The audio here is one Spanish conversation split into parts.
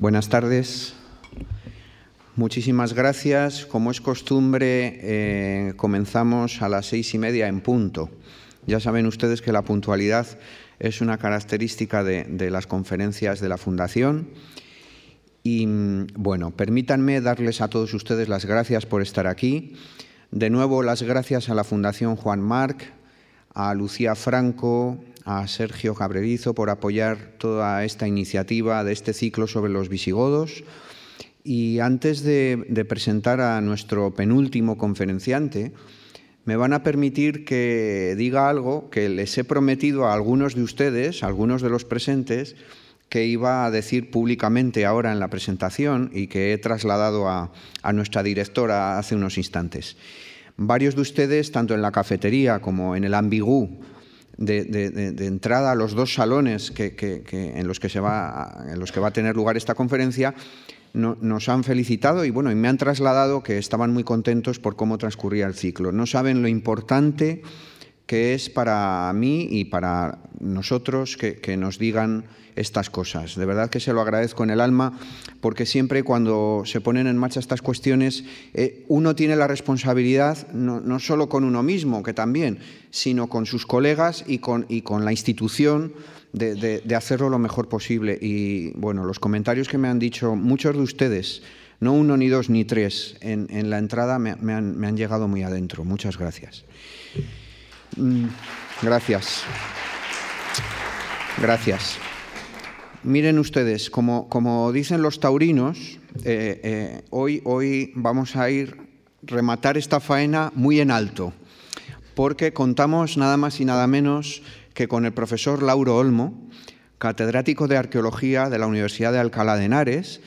Buenas tardes. Muchísimas gracias. Como es costumbre, eh, comenzamos a las seis y media en punto. Ya saben ustedes que la puntualidad es una característica de, de las conferencias de la Fundación. Y bueno, permítanme darles a todos ustedes las gracias por estar aquí. De nuevo, las gracias a la Fundación Juan Marc, a Lucía Franco, a Sergio Cabrerizo por apoyar toda esta iniciativa de este ciclo sobre los visigodos. Y antes de, presentar a nuestro penúltimo conferenciante, me van a permitir que diga algo que les he prometido a algunos de ustedes, algunos de los presentes, que iba a decir públicamente ahora en la presentación y que he trasladado a, a nuestra directora hace unos instantes. Varios de ustedes, tanto en la cafetería como en el ambigú, de, de, entrada a los dos salones que, en, los que se va, en los que va a tener lugar esta conferencia, no, nos han felicitado y, bueno, y me han trasladado que estaban muy contentos por cómo transcurría el ciclo. No saben lo importante que es para mí y para nosotros que nos digan estas cosas. De verdad que se lo agradezco en el alma, porque siempre cuando se ponen en marcha estas cuestiones, eh, uno tiene la responsabilidad no, solo con uno mismo, que también, sino con sus colegas y con, la institución de, hacerlo lo mejor posible. Y bueno, los comentarios que me han dicho muchos de ustedes, no uno, ni dos, ni tres, en, la entrada me, me, han, me han llegado muy adentro. Muchas gracias. Mm, gracias. Gracias. Miren ustedes, como, dicen los taurinos, eh, eh, hoy, hoy vamos a ir rematar esta faena muy en alto, porque contamos nada más y nada menos que con el profesor Lauro Olmo, catedrático de Arqueología de la Universidad de Alcalá de Henares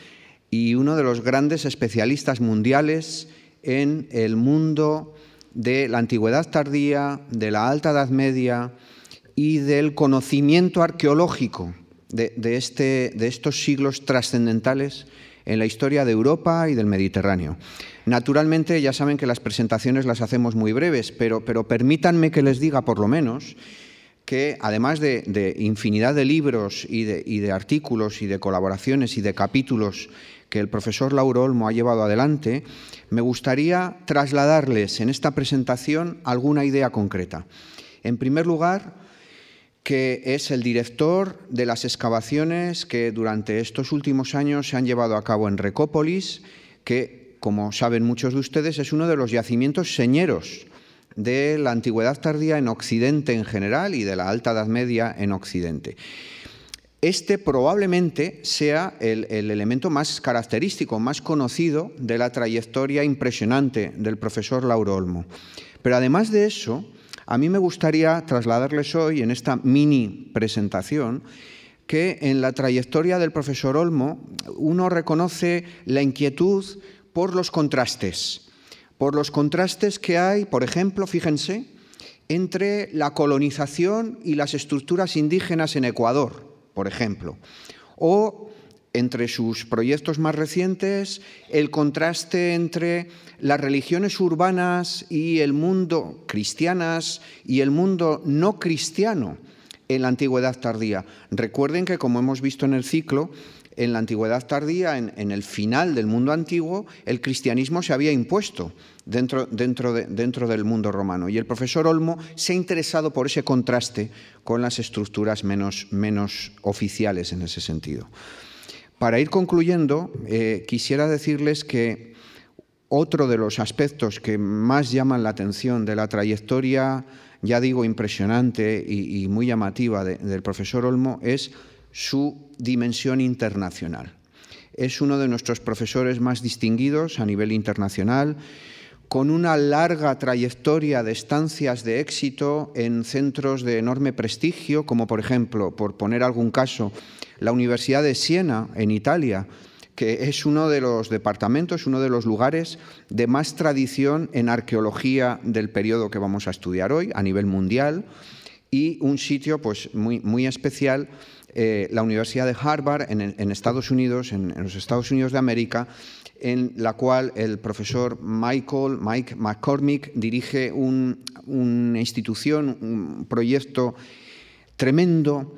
y uno de los grandes especialistas mundiales en el mundo de la antigüedad tardía, de la alta edad media y del conocimiento arqueológico de, de, este, de estos siglos trascendentales en la historia de Europa y del Mediterráneo. Naturalmente, ya saben que las presentaciones las hacemos muy breves, pero, pero permítanme que les diga, por lo menos, que además de, de infinidad de libros y de, y de, artículos y de colaboraciones y de capítulos que el profesor Lauro Olmo ha llevado adelante, me gustaría trasladarles en esta presentación alguna idea concreta. En primer lugar, que es el director de las excavaciones que durante estos últimos años se han llevado a cabo en Recópolis, que, como saben muchos de ustedes, es uno de los yacimientos señeros de la antigüedad tardía en Occidente en general y de la alta Edad Media en Occidente. Este probablemente sea el, el, elemento más característico, más conocido de la trayectoria impresionante del profesor Lauro Olmo. Pero además de eso, a mí me gustaría trasladarles hoy en esta mini presentación que en la trayectoria del profesor Olmo uno reconoce la inquietud por los contrastes, por los contrastes que hay, por ejemplo, fíjense, entre la colonización y las estructuras indígenas en Ecuador, por ejemplo, o entre sus proyectos más recientes, el contraste entre las religiones urbanas y el mundo cristianas y el mundo no cristiano en la antigüedad tardía. Recuerden que, como hemos visto en el ciclo, en la antigüedad tardía, en, en el final del mundo antiguo, el cristianismo se había impuesto dentro, dentro, de, dentro del mundo romano. Y el profesor Olmo se ha interesado por ese contraste con las estructuras menos, menos oficiales en ese sentido. Para ir concluyendo, eh, quisiera decirles que otro de los aspectos que más llaman la atención de la trayectoria, ya digo, impresionante y, muy llamativa de, del profesor Olmo es su dimensión internacional. Es uno de nuestros profesores más distinguidos a nivel internacional, con una larga trayectoria de estancias de éxito en centros de enorme prestigio, como por ejemplo, por poner algún caso, la Universidad de Siena, en Italia, que es uno de los departamentos, uno de los lugares de más tradición en arqueología del periodo que vamos a estudiar hoy a nivel mundial y un sitio pues, muy, muy especial, eh, la Universidad de Harvard en, Estados Unidos, en, en, los Estados Unidos de América, en la cual el profesor Michael, Mike McCormick dirige un, una institución, un proyecto tremendo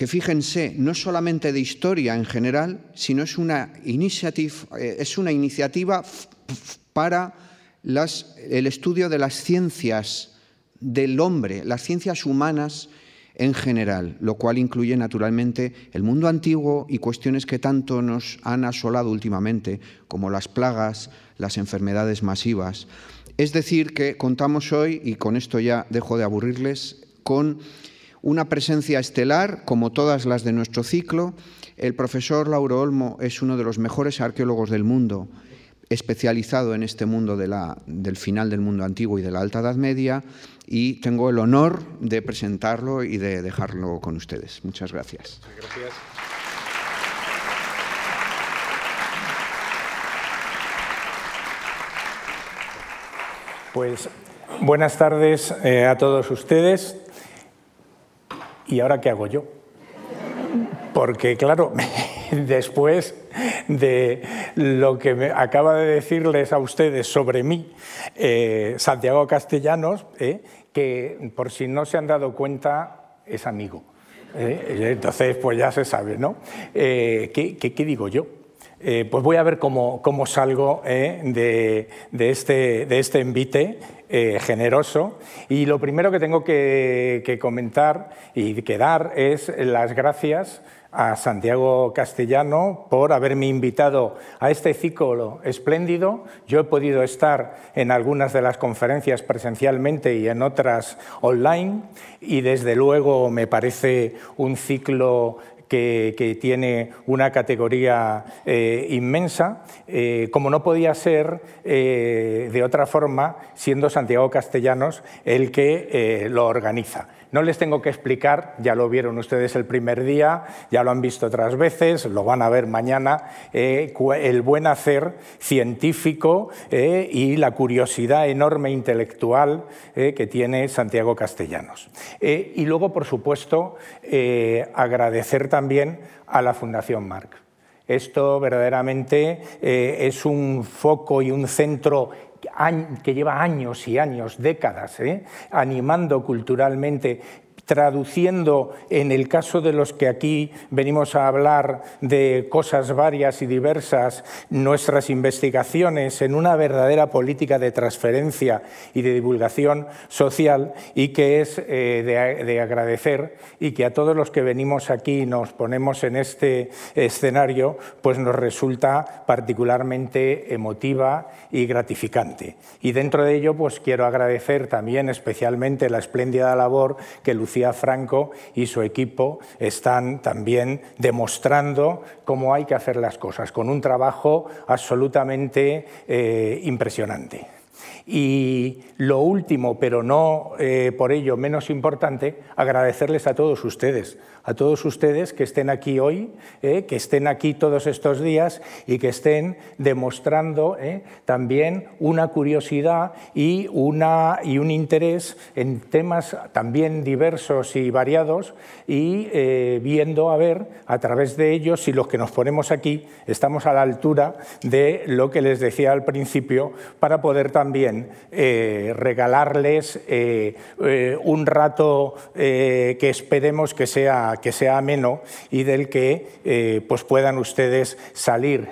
que fíjense, no solamente de historia en general, sino es una, eh, es una iniciativa para el estudio de las ciencias del hombre, las ciencias humanas en general, lo cual incluye naturalmente el mundo antiguo y cuestiones que tanto nos han asolado últimamente, como las plagas, las enfermedades masivas. Es decir, que contamos hoy, y con esto ya dejo de aburrirles, con una presencia estelar, como todas las de nuestro ciclo. El profesor Lauro Olmo es uno de los mejores arqueólogos del mundo especializado en este mundo del final del mundo antiguo y de la Alta Edad Media y tengo el honor de presentarlo y de dejarlo con ustedes. Muchas gracias. gracias. Pues buenas tardes eh, a todos ustedes. ¿Y ahora qué hago yo? Porque claro, después de lo que me acaba de decirles a ustedes sobre mí, eh, Santiago Castellanos, eh, que por si no se han dado cuenta, es amigo. Eh, entonces, pues ya se sabe, ¿no? ¿qué, digo yo? pues voy a ver cómo, cómo salgo de, este, de este envite generoso. Y lo primero que tengo que, que, comentar y que dar es las gracias a Santiago Castellano por haberme invitado a este ciclo espléndido. Yo he podido estar en algunas de las conferencias presencialmente y en otras online y desde luego me parece un ciclo que, tiene una categoría eh, inmensa, eh, como no podía ser eh, de otra forma, siendo Santiago Castellanos el que lo organiza. No les tengo que explicar, ya lo vieron ustedes el primer día, ya lo han visto otras veces, lo van a ver mañana, eh, el buen hacer científico eh, y la curiosidad enorme intelectual eh, que tiene Santiago Castellanos. y luego, por supuesto, agradecer también a la Fundación Marc. Esto verdaderamente es un foco y un centro que lleva años y años, décadas, ¿eh? animando culturalmente traduciendo, en el caso de los que aquí venimos a hablar de cosas varias y diversas, nuestras investigaciones en una verdadera política de transferencia y de divulgación social y que es eh, de, agradecer y que a todos los que venimos aquí nos ponemos en este escenario, pues nos resulta particularmente emotiva y gratificante. Y dentro de ello, pues quiero agradecer también especialmente la espléndida labor que Lucía Franco y su equipo están también demostrando cómo hay que hacer las cosas, con un trabajo absolutamente eh, impresionante. Y lo último, pero no eh, por ello menos importante, agradecerles a todos ustedes, a todos ustedes que estén aquí hoy, eh, que estén aquí todos estos días y que estén demostrando eh, también una curiosidad y, una, y un interés en temas también diversos y variados y viendo a ver a través de ellos si los que nos ponemos aquí estamos a la altura de lo que les decía al principio para poder también eh, regalarles eh, eh, un rato que esperemos que sea, que sea ameno y del que pues puedan ustedes salir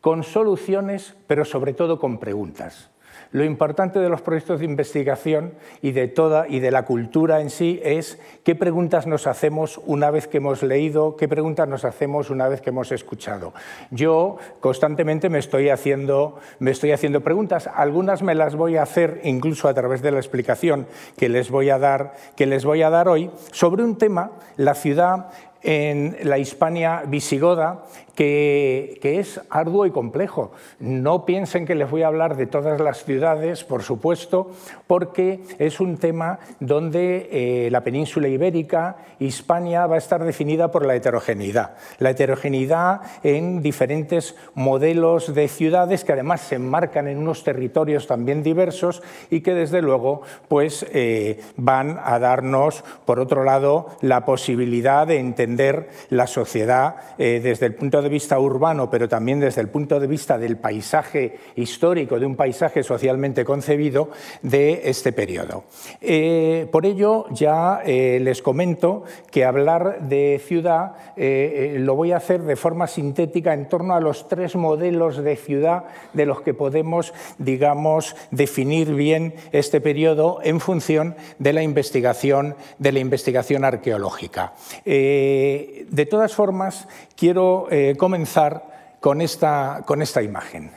con soluciones, pero sobre todo con preguntas. Lo importante de los proyectos de investigación y de toda y de la cultura en sí es qué preguntas nos hacemos una vez que hemos leído, qué preguntas nos hacemos una vez que hemos escuchado. Yo constantemente me estoy haciendo, me estoy haciendo preguntas, algunas me las voy a hacer incluso a través de la explicación que les voy a dar, que les voy a dar hoy sobre un tema, la ciudad en la Hispania visigoda que, es arduo y complejo. No piensen que les voy a hablar de todas las ciudades, por supuesto, porque es un tema donde eh, la península ibérica, Hispania, va a estar definida por la heterogeneidad. La heterogeneidad en diferentes modelos de ciudades que además se enmarcan en unos territorios también diversos y que desde luego pues, eh, van a darnos, por otro lado, la posibilidad de entender la sociedad eh, desde el punto de vista urbano, pero también desde el punto de vista del paisaje histórico, de un paisaje socialmente concebido de este periodo. Eh, por ello, ya les comento que hablar de ciudad lo voy a hacer de forma sintética en torno a los tres modelos de ciudad de los que podemos, digamos, definir bien este periodo en función de la investigación, de la investigación arqueológica. Eh, de todas formas, quiero eh, comenzar con esta, con esta imagen.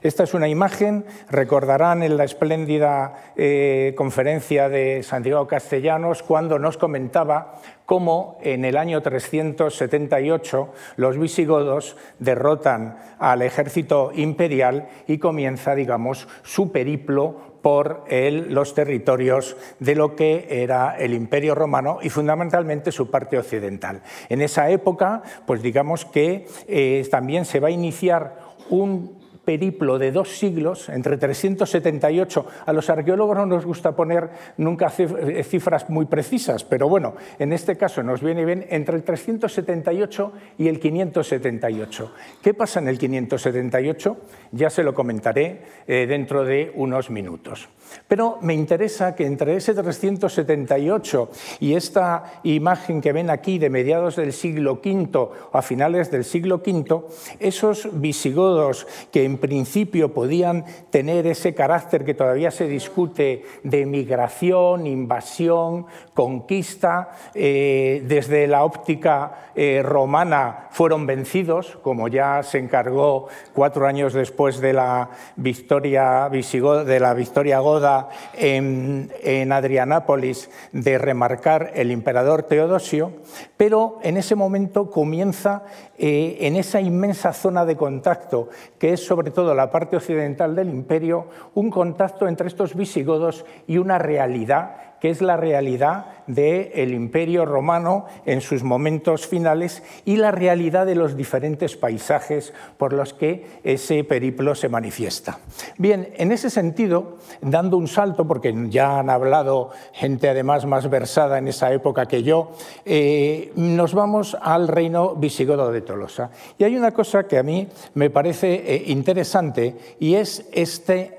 Esta es una imagen, recordarán en la espléndida eh, conferencia de Santiago Castellanos cuando nos comentaba cómo en el año 378 los visigodos derrotan al ejército imperial y comienza, digamos, su periplo por los territorios de lo que era el Imperio Romano y fundamentalmente su parte occidental. En esa época, pues digamos que eh, también se va a iniciar un periplo de dos siglos, entre 378, a los arqueólogos no nos gusta poner nunca eh, cifras muy precisas, pero bueno, en este caso nos viene bien entre el 378 y el 578. ¿Qué pasa en el 578? Ya se lo comentaré eh, dentro de unos minutos. Pero me interesa que entre ese 378 y esta imagen que ven aquí de mediados del siglo V a finales del siglo V, esos visigodos que en principio podían tener ese carácter que todavía se discute de migración, invasión, conquista, eh, desde la óptica eh, romana fueron vencidos, como ya se encargó cuatro años después de la victoria, de la victoria goda en, Adrianápolis de remarcar el emperador Teodosio, pero en ese momento comienza eh, en esa inmensa zona de contacto, que es sobre todo la parte occidental del imperio, un contacto entre estos visigodos y una realidad que es la realidad del imperio romano en sus momentos finales y la realidad de los diferentes paisajes por los que ese periplo se manifiesta. Bien, en ese sentido, dando un salto, porque ya han hablado gente además más versada en esa época que yo, eh, nos vamos al reino visigodo de Tolosa. Y hay una cosa que a mí me parece eh, interesante y es este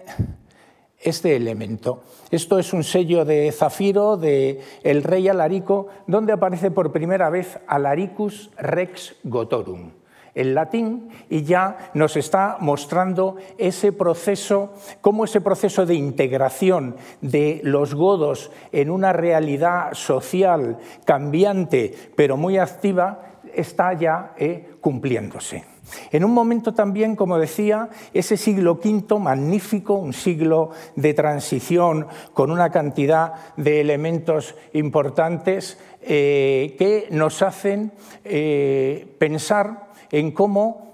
este elemento. Esto es un sello de zafiro del el rey Alarico, donde aparece por primera vez Alaricus rex gotorum en latín y ya nos está mostrando ese proceso, cómo ese proceso de integración de los godos en una realidad social cambiante pero muy activa está ya eh, cumpliéndose. En un momento también, como decía, ese siglo V magnífico, un siglo de transición con una cantidad de elementos importantes eh, que nos hacen eh, pensar en cómo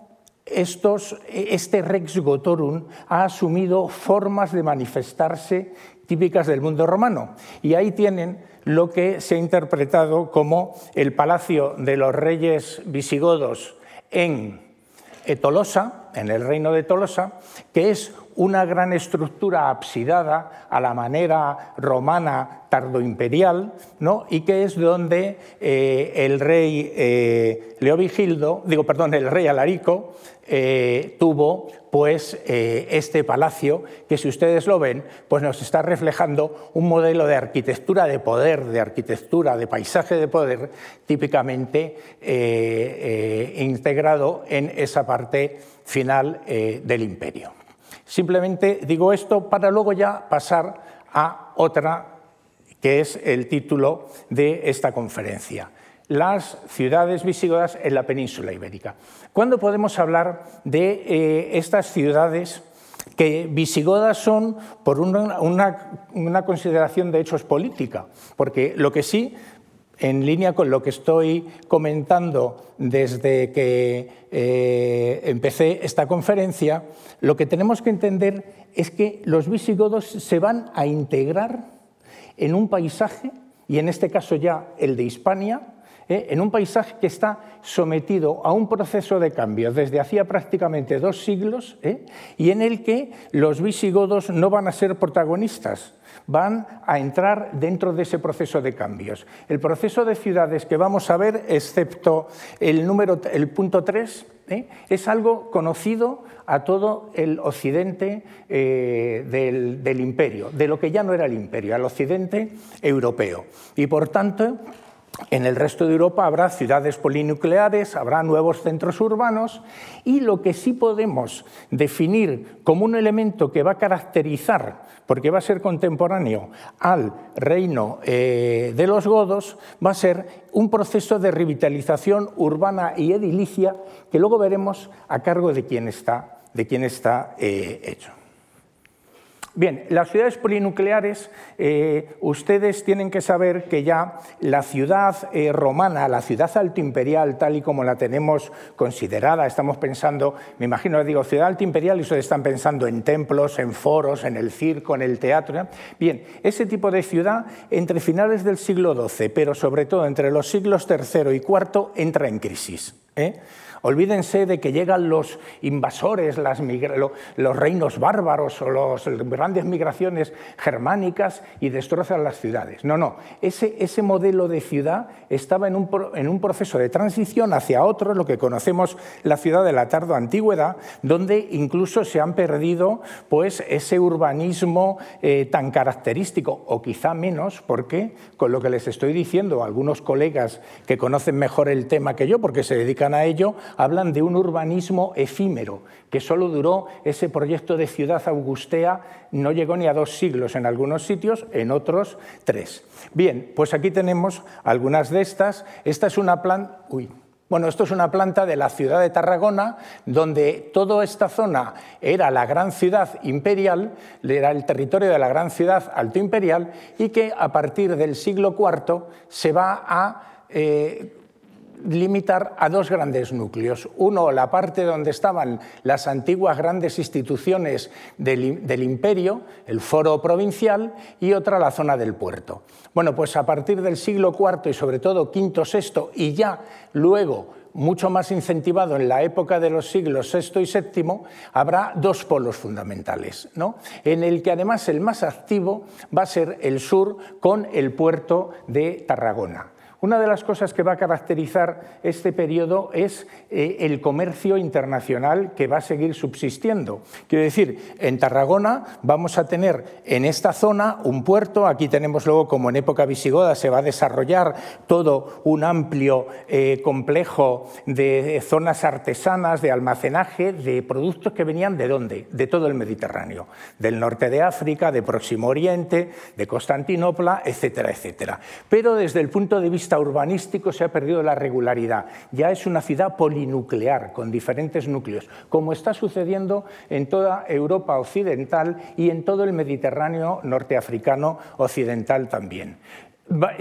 este Rex Gotorum ha asumido formas de manifestarse típicas del mundo romano. Y ahí tienen lo que se ha interpretado como el palacio de los reyes visigodos en Tolosa, en el reino de Tolosa, que es una gran estructura absidada a la manera romana tardoimperial, ¿no? y que es donde eh, el rey eh, Leovigildo, digo, perdón, el rey Alarico, eh, tuvo pues este palacio que si ustedes lo ven pues nos está reflejando un modelo de arquitectura de poder, de arquitectura, de paisaje de poder típicamente integrado en esa parte final del imperio. Simplemente digo esto para luego ya pasar a otra que es el título de esta conferencia las ciudades visigodas en la península ibérica. ¿Cuándo podemos hablar de eh, estas ciudades que visigodas son por una, una, consideración de hechos política? Porque lo que sí en línea con lo que estoy comentando desde que eh, empecé esta conferencia, lo que tenemos que entender es que los visigodos se van a integrar en un paisaje, y en este caso ya el de Hispania, ¿eh? en un paisaje que está sometido a un proceso de cambio desde hacía prácticamente dos siglos ¿eh? y en el que los visigodos no van a ser protagonistas, van a entrar dentro de ese proceso de cambios. El proceso de ciudades que vamos a ver, excepto el, número, el punto 3, ¿eh? es algo conocido a todo el occidente del imperio, de lo que ya no era el imperio, al occidente europeo. Y por tanto, en el resto de Europa habrá ciudades polinucleares, habrá nuevos centros urbanos y lo que sí podemos definir como un elemento que va a caracterizar, porque va a ser contemporáneo al reino eh, de los godos, va a ser un proceso de revitalización urbana y edilicia que luego veremos a cargo de quién está, de quién está eh, hecho. Bien, las ciudades polinucleares, eh, ustedes tienen que saber que ya la ciudad eh, romana, la ciudad altoimperial, tal y como la tenemos considerada, estamos pensando, me imagino, digo, ciudad altoimperial y ustedes están pensando en templos, en foros, en el circo, en el teatro. Bien, ese tipo de ciudad entre finales del siglo XII, pero sobre todo entre los siglos III y IV, entra en crisis. ¿Eh? Olvídense de que llegan los invasores, los reinos bárbaros o las grandes migraciones germánicas y destrozan las ciudades. No, no. Ese, modelo de ciudad estaba en un, en un, proceso de transición hacia otro, lo que conocemos la ciudad de la tardo antigüedad, donde incluso se han perdido pues, ese urbanismo eh, tan característico, o quizá menos, porque con lo que les estoy diciendo, algunos colegas que conocen mejor el tema que yo, porque se dedican a ello, hablan de un urbanismo efímero, que solo duró ese proyecto de ciudad augustea, no llegó ni a dos siglos en algunos sitios, en otros tres. Bien, pues aquí tenemos algunas de estas. Esta es una planta... Bueno, esto es una planta de la ciudad de Tarragona, donde toda esta zona era la gran ciudad imperial, era el territorio de la gran ciudad alto imperial, y que a partir del siglo IV se va a eh, limitar a dos grandes núcleos. Uno, la parte donde estaban las antiguas grandes instituciones del, imperio, el foro provincial, y otra, la zona del puerto. Bueno, pues a partir del siglo IV y sobre todo V, VI y ya luego mucho más incentivado en la época de los siglos VI y VII, habrá dos polos fundamentales, ¿no? en el que además el más activo va a ser el sur con el puerto de Tarragona. Una de las cosas que va a caracterizar este periodo es eh, el comercio internacional que va a seguir subsistiendo. Quiero decir, en Tarragona vamos a tener en esta zona un puerto, aquí tenemos luego como en época visigoda se va a desarrollar todo un amplio eh, complejo de zonas artesanas, de almacenaje de productos que venían de dónde? De todo el Mediterráneo, del norte de África, de Próximo Oriente, de Constantinopla, etcétera, etcétera. Pero desde el punto de vista urbanístico se ha perdido la regularidad. Ya es una ciudad polinuclear, con diferentes núcleos, como está sucediendo en toda Europa occidental y en todo el Mediterráneo norteafricano occidental también.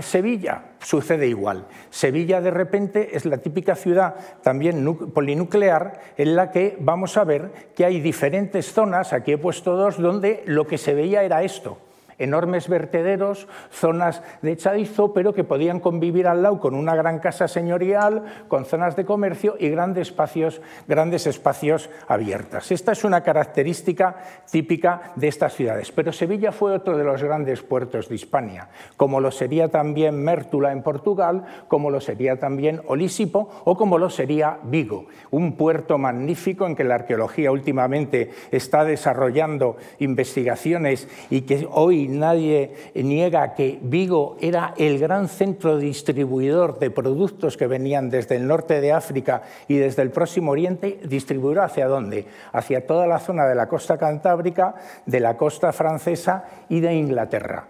Sevilla sucede igual. Sevilla de repente es la típica ciudad también polinuclear en la que vamos a ver que hay diferentes zonas, aquí he puesto dos, donde lo que se veía era esto enormes vertederos, zonas de echadizo, pero que podían convivir al lado con una gran casa señorial, con zonas de comercio y grandes espacios, grandes espacios abiertas. Esta es una característica típica de estas ciudades. Pero Sevilla fue otro de los grandes puertos de Hispania, como lo sería también Mértula en Portugal, como lo sería también Olísipo o como lo sería Vigo, un puerto magnífico en que la arqueología últimamente está desarrollando investigaciones y que hoy nadie niega que Vigo era el gran centro distribuidor de productos que venían desde el norte de África y desde el Próximo Oriente, distribuidor hacia dónde? Hacia toda la zona de la costa cantábrica, de la costa francesa y de Inglaterra.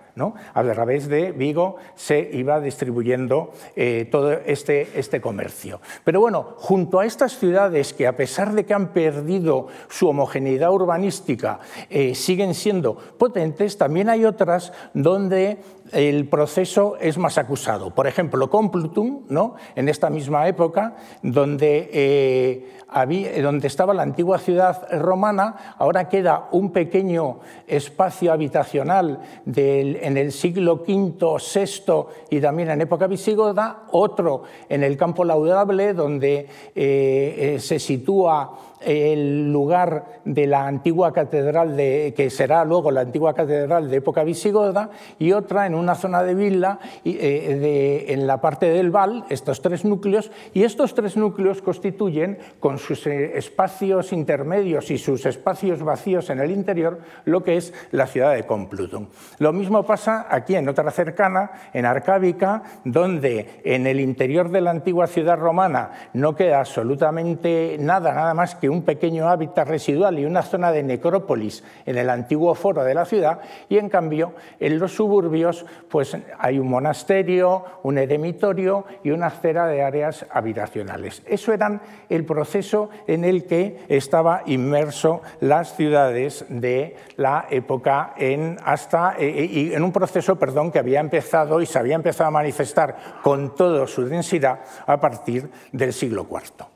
A través de Vigo se iba distribuyendo eh, todo este, este, comercio. Pero bueno, junto a estas ciudades que a pesar de que han perdido su homogeneidad urbanística, eh, siguen siendo potentes, también hay otras donde el proceso es más acusado. Por ejemplo, Complutum, ¿no? en esta misma época, donde, eh, había, donde estaba la antigua ciudad romana, ahora queda un pequeño espacio habitacional en el siglo V, VI y también en época visigoda, otro en el campo laudable, donde eh, se sitúa el lugar de la antigua catedral, de, que será luego la antigua catedral de época visigoda, y otra en una zona de villa eh, en la parte del Val, estos tres núcleos, y estos tres núcleos constituyen, con sus eh, espacios intermedios y sus espacios vacíos en el interior, lo que es la ciudad de Complutum. Lo mismo pasa aquí en otra cercana, en Arcábica, donde en el interior de la antigua ciudad romana no queda absolutamente nada, nada más que un pequeño hábitat residual y una zona de necrópolis en el antiguo foro de la ciudad y en cambio en los suburbios pues hay un monasterio, un eremitorio y una acera de áreas habitacionales. Eso era el proceso en el que estaba inmerso las ciudades de la época en hasta eh, eh, y en un proceso, perdón, que había empezado y se había empezado a manifestar con toda su densidad a partir del siglo IV.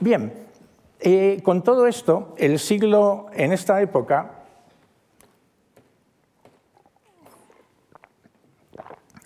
Bien, con todo esto, el siglo en esta época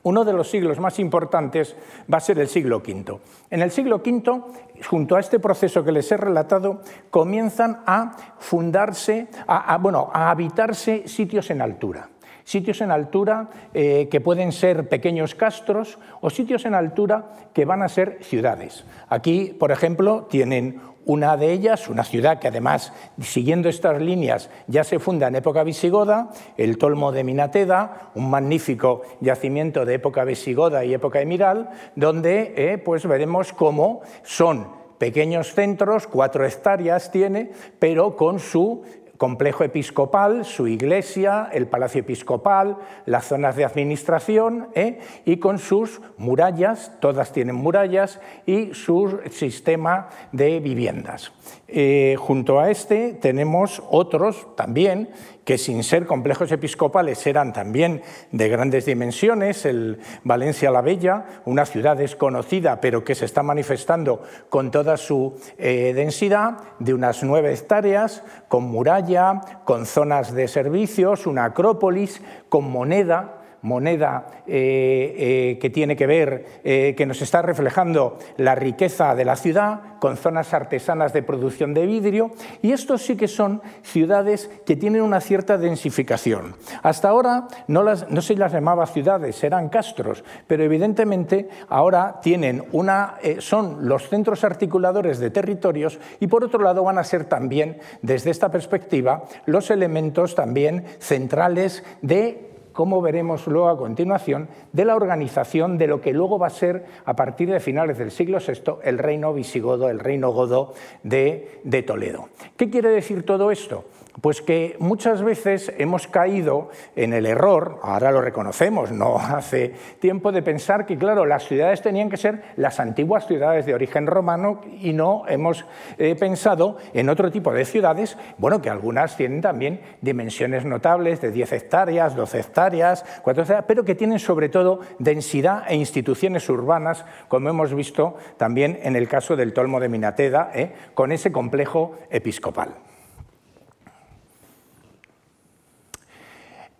Uno de los siglos más importantes va a ser el siglo V. En el siglo V, junto a este proceso que les he relatado, comienzan a fundarse, a, bueno, a habitarse sitios en altura. Sitios en altura eh, que pueden ser pequeños castros o sitios en altura que van a ser ciudades. Aquí, por ejemplo, tienen una de ellas, una ciudad que además, siguiendo estas líneas, ya se funda en época visigoda, el Tolmo de Minateda, un magnífico yacimiento de época visigoda y época emiral, donde eh, pues veremos cómo son pequeños centros, cuatro hectáreas tiene, pero con su complejo episcopal, su iglesia, el palacio episcopal, las zonas de administración ¿eh? y con sus murallas, todas tienen murallas, y su sistema de viviendas. Eh, junto a este tenemos otros también que sin ser complejos episcopales eran también de grandes dimensiones, el Valencia la Bella, una ciudad desconocida pero que se está manifestando con toda su eh, densidad, de unas nueve hectáreas, con muralla, con zonas de servicios, una acrópolis, con moneda, moneda eh, eh, que tiene que ver, eh, que nos está reflejando la riqueza de la ciudad, con zonas artesanas de producción de vidrio, y estos sí que son ciudades que tienen una cierta densificación. Hasta ahora no, no se las llamaba ciudades, eran castros, pero evidentemente ahora tienen una, son los centros articuladores de territorios y por otro lado van a ser también, desde esta perspectiva, los elementos también centrales de como veremos luego a continuación, de la organización de lo que luego va a ser, a partir de finales del siglo VI, el reino visigodo, el reino godo de, de Toledo. ¿Qué quiere decir todo esto? Pues que muchas veces hemos caído en el error, ahora lo reconocemos, no hace tiempo, de pensar que, claro, las ciudades tenían que ser las antiguas ciudades de origen romano y no hemos eh, pensado en otro tipo de ciudades, bueno, que algunas tienen también dimensiones notables de 10 hectáreas, 12 hectáreas, 4 hectáreas, pero que tienen sobre todo densidad e instituciones urbanas, como hemos visto también en el caso del Tolmo de Minateda, eh, con ese complejo episcopal.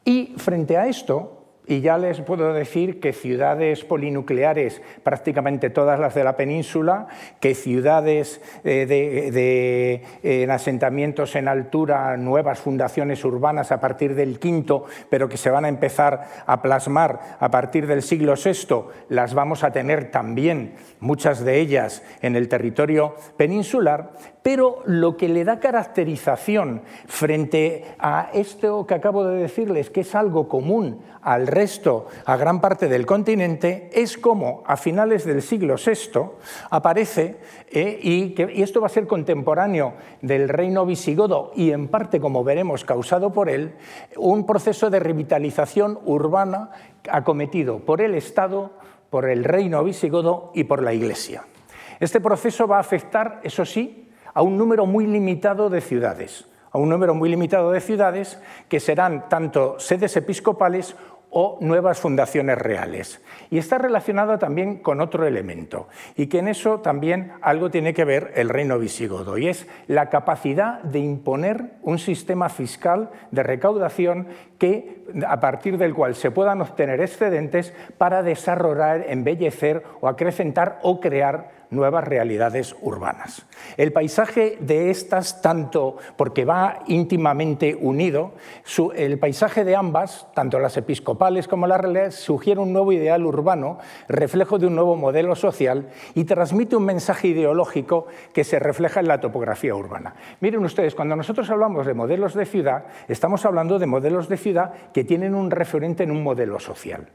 Y frente a esto, y ya les puedo decir que ciudades polinucleares, prácticamente todas las de la península, que ciudades eh, de, eh, asentamientos en altura, nuevas fundaciones urbanas a partir del quinto, pero que se van a empezar a plasmar a partir del siglo VI, las vamos a tener también, muchas de ellas, en el territorio peninsular, pero lo que le da caracterización frente a esto que acabo de decirles, que es algo común al resto, a gran parte del continente, es como a finales del siglo VI aparece, eh, y, y esto va a ser contemporáneo del reino visigodo y en parte, como veremos, causado por él, un proceso de revitalización urbana acometido por el Estado, por el reino visigodo y por la Iglesia. Este proceso va a afectar, eso sí, a un número muy limitado de ciudades, a un número muy limitado de ciudades que serán tanto sedes episcopales o nuevas fundaciones reales. Y está relacionado también con otro elemento, y que en eso también algo tiene que ver el reino visigodo, y es la capacidad de imponer un sistema fiscal de recaudación que, a partir del cual se puedan obtener excedentes para desarrollar, embellecer o acrecentar o crear nuevas realidades urbanas. El paisaje de estas, tanto porque va íntimamente unido, el paisaje de ambas, tanto las episcopales como las reales, sugiere un nuevo ideal urbano, reflejo de un nuevo modelo social y transmite un mensaje ideológico que se refleja en la topografía urbana. Miren ustedes, cuando nosotros hablamos de modelos de ciudad, estamos hablando de modelos de ciudad que tienen un referente en un modelo social.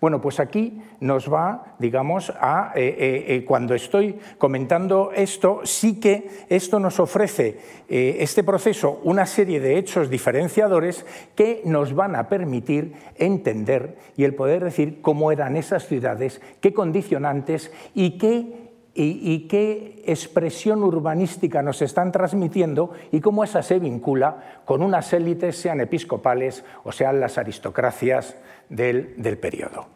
Bueno, pues aquí nos va, digamos, a, eh, eh, eh, cuando estoy comentando esto, sí que esto nos ofrece, este proceso, una serie de hechos diferenciadores que nos van a permitir entender y el poder decir cómo eran esas ciudades, qué condicionantes y qué y, qué expresión urbanística nos están transmitiendo y cómo esa se vincula con unas élites, sean episcopales o sean las aristocracias del, del periodo.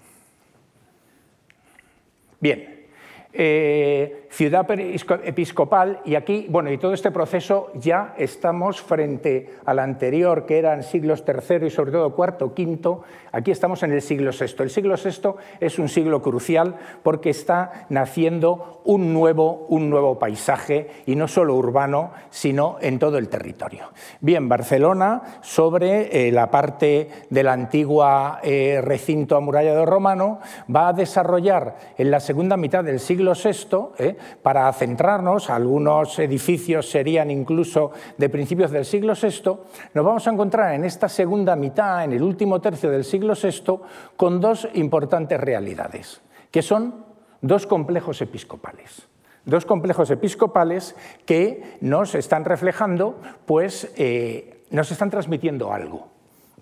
Bien, eh, ciudad episcopal y aquí, bueno, y todo este proceso ya estamos frente al anterior, que eran siglos III y sobre todo IV, V, aquí estamos en el siglo VI. El siglo VI es un siglo crucial porque está naciendo un nuevo, un nuevo paisaje y no solo urbano, sino en todo el territorio. Bien, Barcelona, sobre eh, la parte del antiguo eh, recinto amurallado romano, va a desarrollar en la segunda mitad del siglo VI, ¿eh? Para centrarnos, algunos edificios serían incluso de principios del siglo VI, nos vamos a encontrar en esta segunda mitad, en el último tercio del siglo VI, con dos importantes realidades, que son dos complejos episcopales dos complejos episcopales que nos están reflejando, pues eh, nos están transmitiendo algo,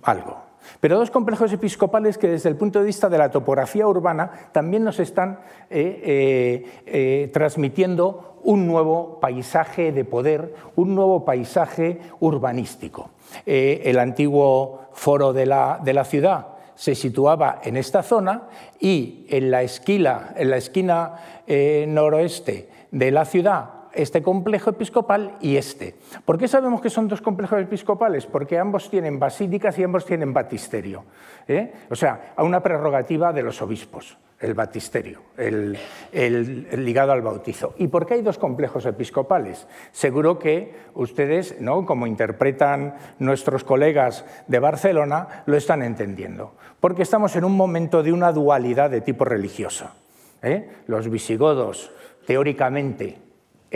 algo. Pero dos complejos episcopales que desde el punto de vista de la topografía urbana también nos están eh, eh, eh, transmitiendo un nuevo paisaje de poder, un nuevo paisaje urbanístico. el antiguo foro de la, ciudad se situaba en esta zona y en la, en la esquina noroeste de la ciudad este complejo episcopal y este. ¿Por qué sabemos que son dos complejos episcopales? Porque ambos tienen basílicas y ambos tienen batisterio. ¿eh? O sea, a una prerrogativa de los obispos, el batisterio, el, ligado al bautizo. ¿Y por qué hay dos complejos episcopales? Seguro que ustedes, ¿no? como interpretan nuestros colegas de Barcelona, lo están entendiendo. Porque estamos en un momento de una dualidad de tipo religioso. ¿eh? Los visigodos, teóricamente,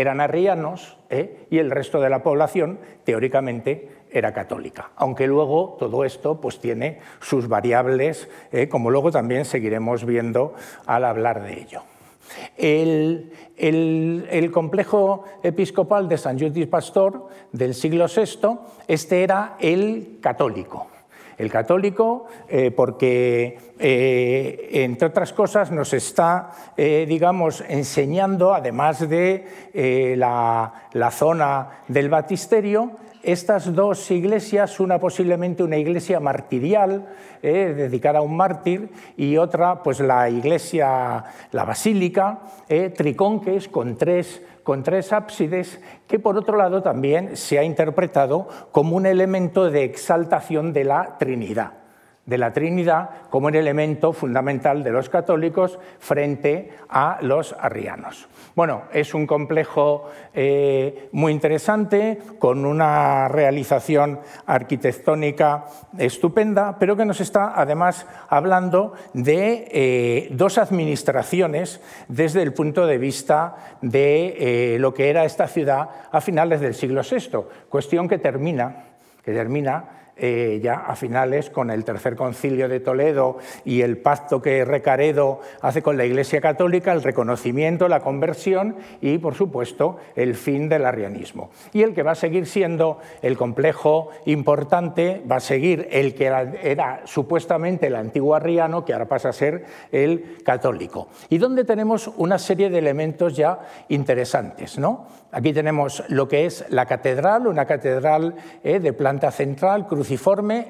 eran arrianos ¿eh? y el resto de la población, teóricamente, era católica. Aunque luego todo esto pues, tiene sus variables, ¿eh? como luego también seguiremos viendo al hablar de ello. El, el, complejo episcopal de San Judis Pastor del siglo VI, este era el católico. El católico, eh, porque eh, entre otras cosas nos está, eh, digamos, enseñando, además de la, zona del batisterio, estas dos iglesias, una posiblemente una iglesia martirial, dedicada a un mártir, y otra, pues la iglesia, la basílica, triconques, con tres con tres ábsides, que por otro lado también se ha interpretado como un elemento de exaltación de la Trinidad de la Trinidad como un elemento fundamental de los católicos frente a los arrianos. Bueno, es un complejo eh, muy interesante, con una realización arquitectónica estupenda, pero que nos está además hablando de eh, dos administraciones desde el punto de vista de eh, lo que era esta ciudad a finales del siglo VI, cuestión que termina, que termina eh, ya a finales con el tercer concilio de Toledo y el pacto que Recaredo hace con la Iglesia Católica, el reconocimiento, la conversión y, por supuesto, el fin del arrianismo. Y el que va a seguir siendo el complejo importante, va a seguir el que era, supuestamente el antiguo arriano, que ahora pasa a ser el católico. Y donde tenemos una serie de elementos ya interesantes. ¿no? Aquí tenemos lo que es la catedral, una catedral eh, de planta central, cruz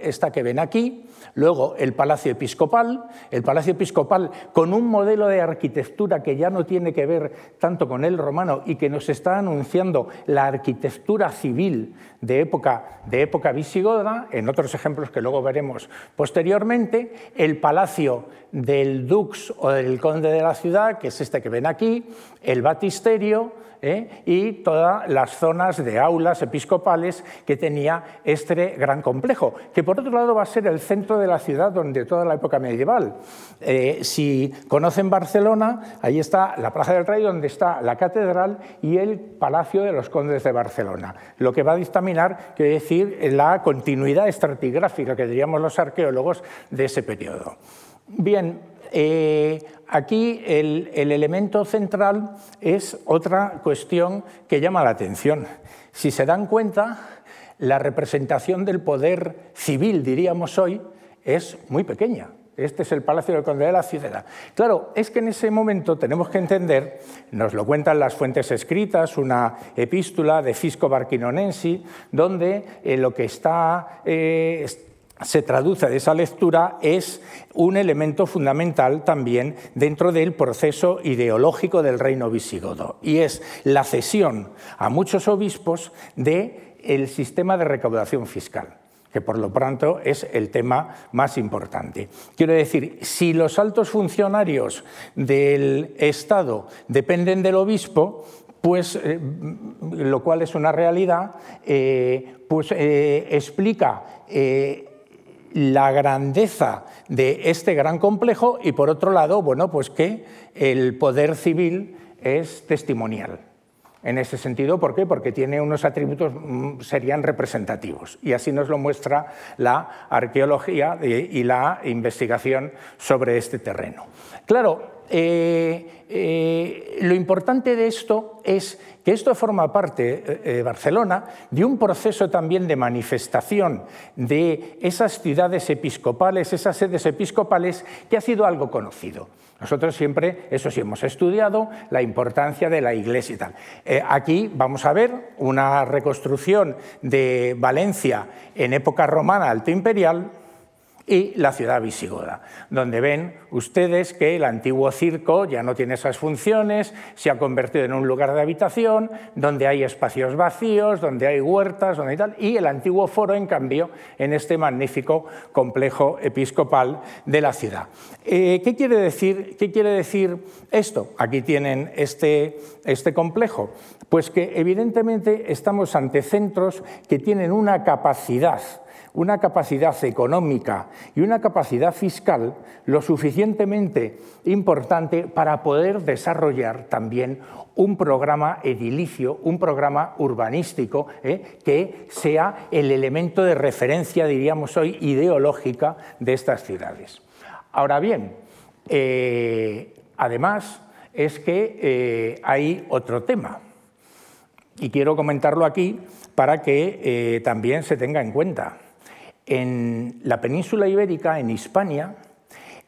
esta que ven aquí, luego el Palacio Episcopal, el Palacio Episcopal con un modelo de arquitectura que ya no tiene que ver tanto con el romano y que nos está anunciando la arquitectura civil de época, de época visigoda, en otros ejemplos que luego veremos posteriormente, el Palacio del Dux o del Conde de la Ciudad, que es este que ven aquí, el Batisterio, ¿eh? y todas las zonas de aulas episcopales que tenía este gran complejo, que por otro lado va a ser el centro de la ciudad durante toda la época medieval. Eh, si conocen Barcelona, ahí está la Plaza del Rey, donde está la catedral y el Palacio de los Condes de Barcelona, lo que va a dictaminar, quiere decir, la continuidad estratigráfica que diríamos los arqueólogos de ese periodo. Bien, eh, aquí el, elemento central es otra cuestión que llama la atención. Si se dan cuenta, la representación del poder civil, diríamos hoy, es muy pequeña. Este es el Palacio del Conde de la Ciudad. Claro, es que en ese momento tenemos que entender, nos lo cuentan las fuentes escritas, una epístola de Fisco Barquinonensi, donde eh, lo que está eh, se traduce de esa lectura es un elemento fundamental también dentro del proceso ideológico del reino visigodo y es la cesión a muchos obispos del sistema de recaudación fiscal que por lo pronto es el tema más importante. Quiero decir, si los altos funcionarios del Estado dependen del obispo, pues, eh, lo cual es una realidad, eh, pues eh, explica la grandeza de este gran complejo y por otro lado, bueno, pues que el poder civil es testimonial. En ese sentido, ¿por qué? Porque tiene unos atributos, mm, serían representativos. Y así nos lo muestra la arqueología y la investigación sobre este terreno. Claro, eh, eh, lo importante de esto es que esto forma parte, eh, Barcelona, de un proceso también de manifestación de esas ciudades episcopales, esas sedes episcopales, que ha sido algo conocido. Nosotros siempre, eso sí, hemos estudiado la importancia de la iglesia y tal. aquí vamos a ver una reconstrucción de Valencia en época romana alto imperial, y la ciudad visigoda, donde ven ustedes que el antiguo circo ya no tiene esas funciones, se ha convertido en un lugar de habitación, donde hay espacios vacíos, donde hay huertas, donde hay tal, y el antiguo foro, en cambio, en este magnífico complejo episcopal de la ciudad. Eh, ¿qué, quiere decir, ¿Qué quiere decir esto? Aquí tienen este, este complejo. Pues que evidentemente estamos ante centros que tienen una capacidad una capacidad económica y una capacidad fiscal lo suficientemente importante para poder desarrollar también un programa edilicio, un programa urbanístico eh, que sea el elemento de referencia, diríamos hoy, ideológica de estas ciudades. Ahora bien, eh, además es que eh, hay otro tema, y quiero comentarlo aquí para que también se tenga en cuenta en la península ibérica, en Hispania,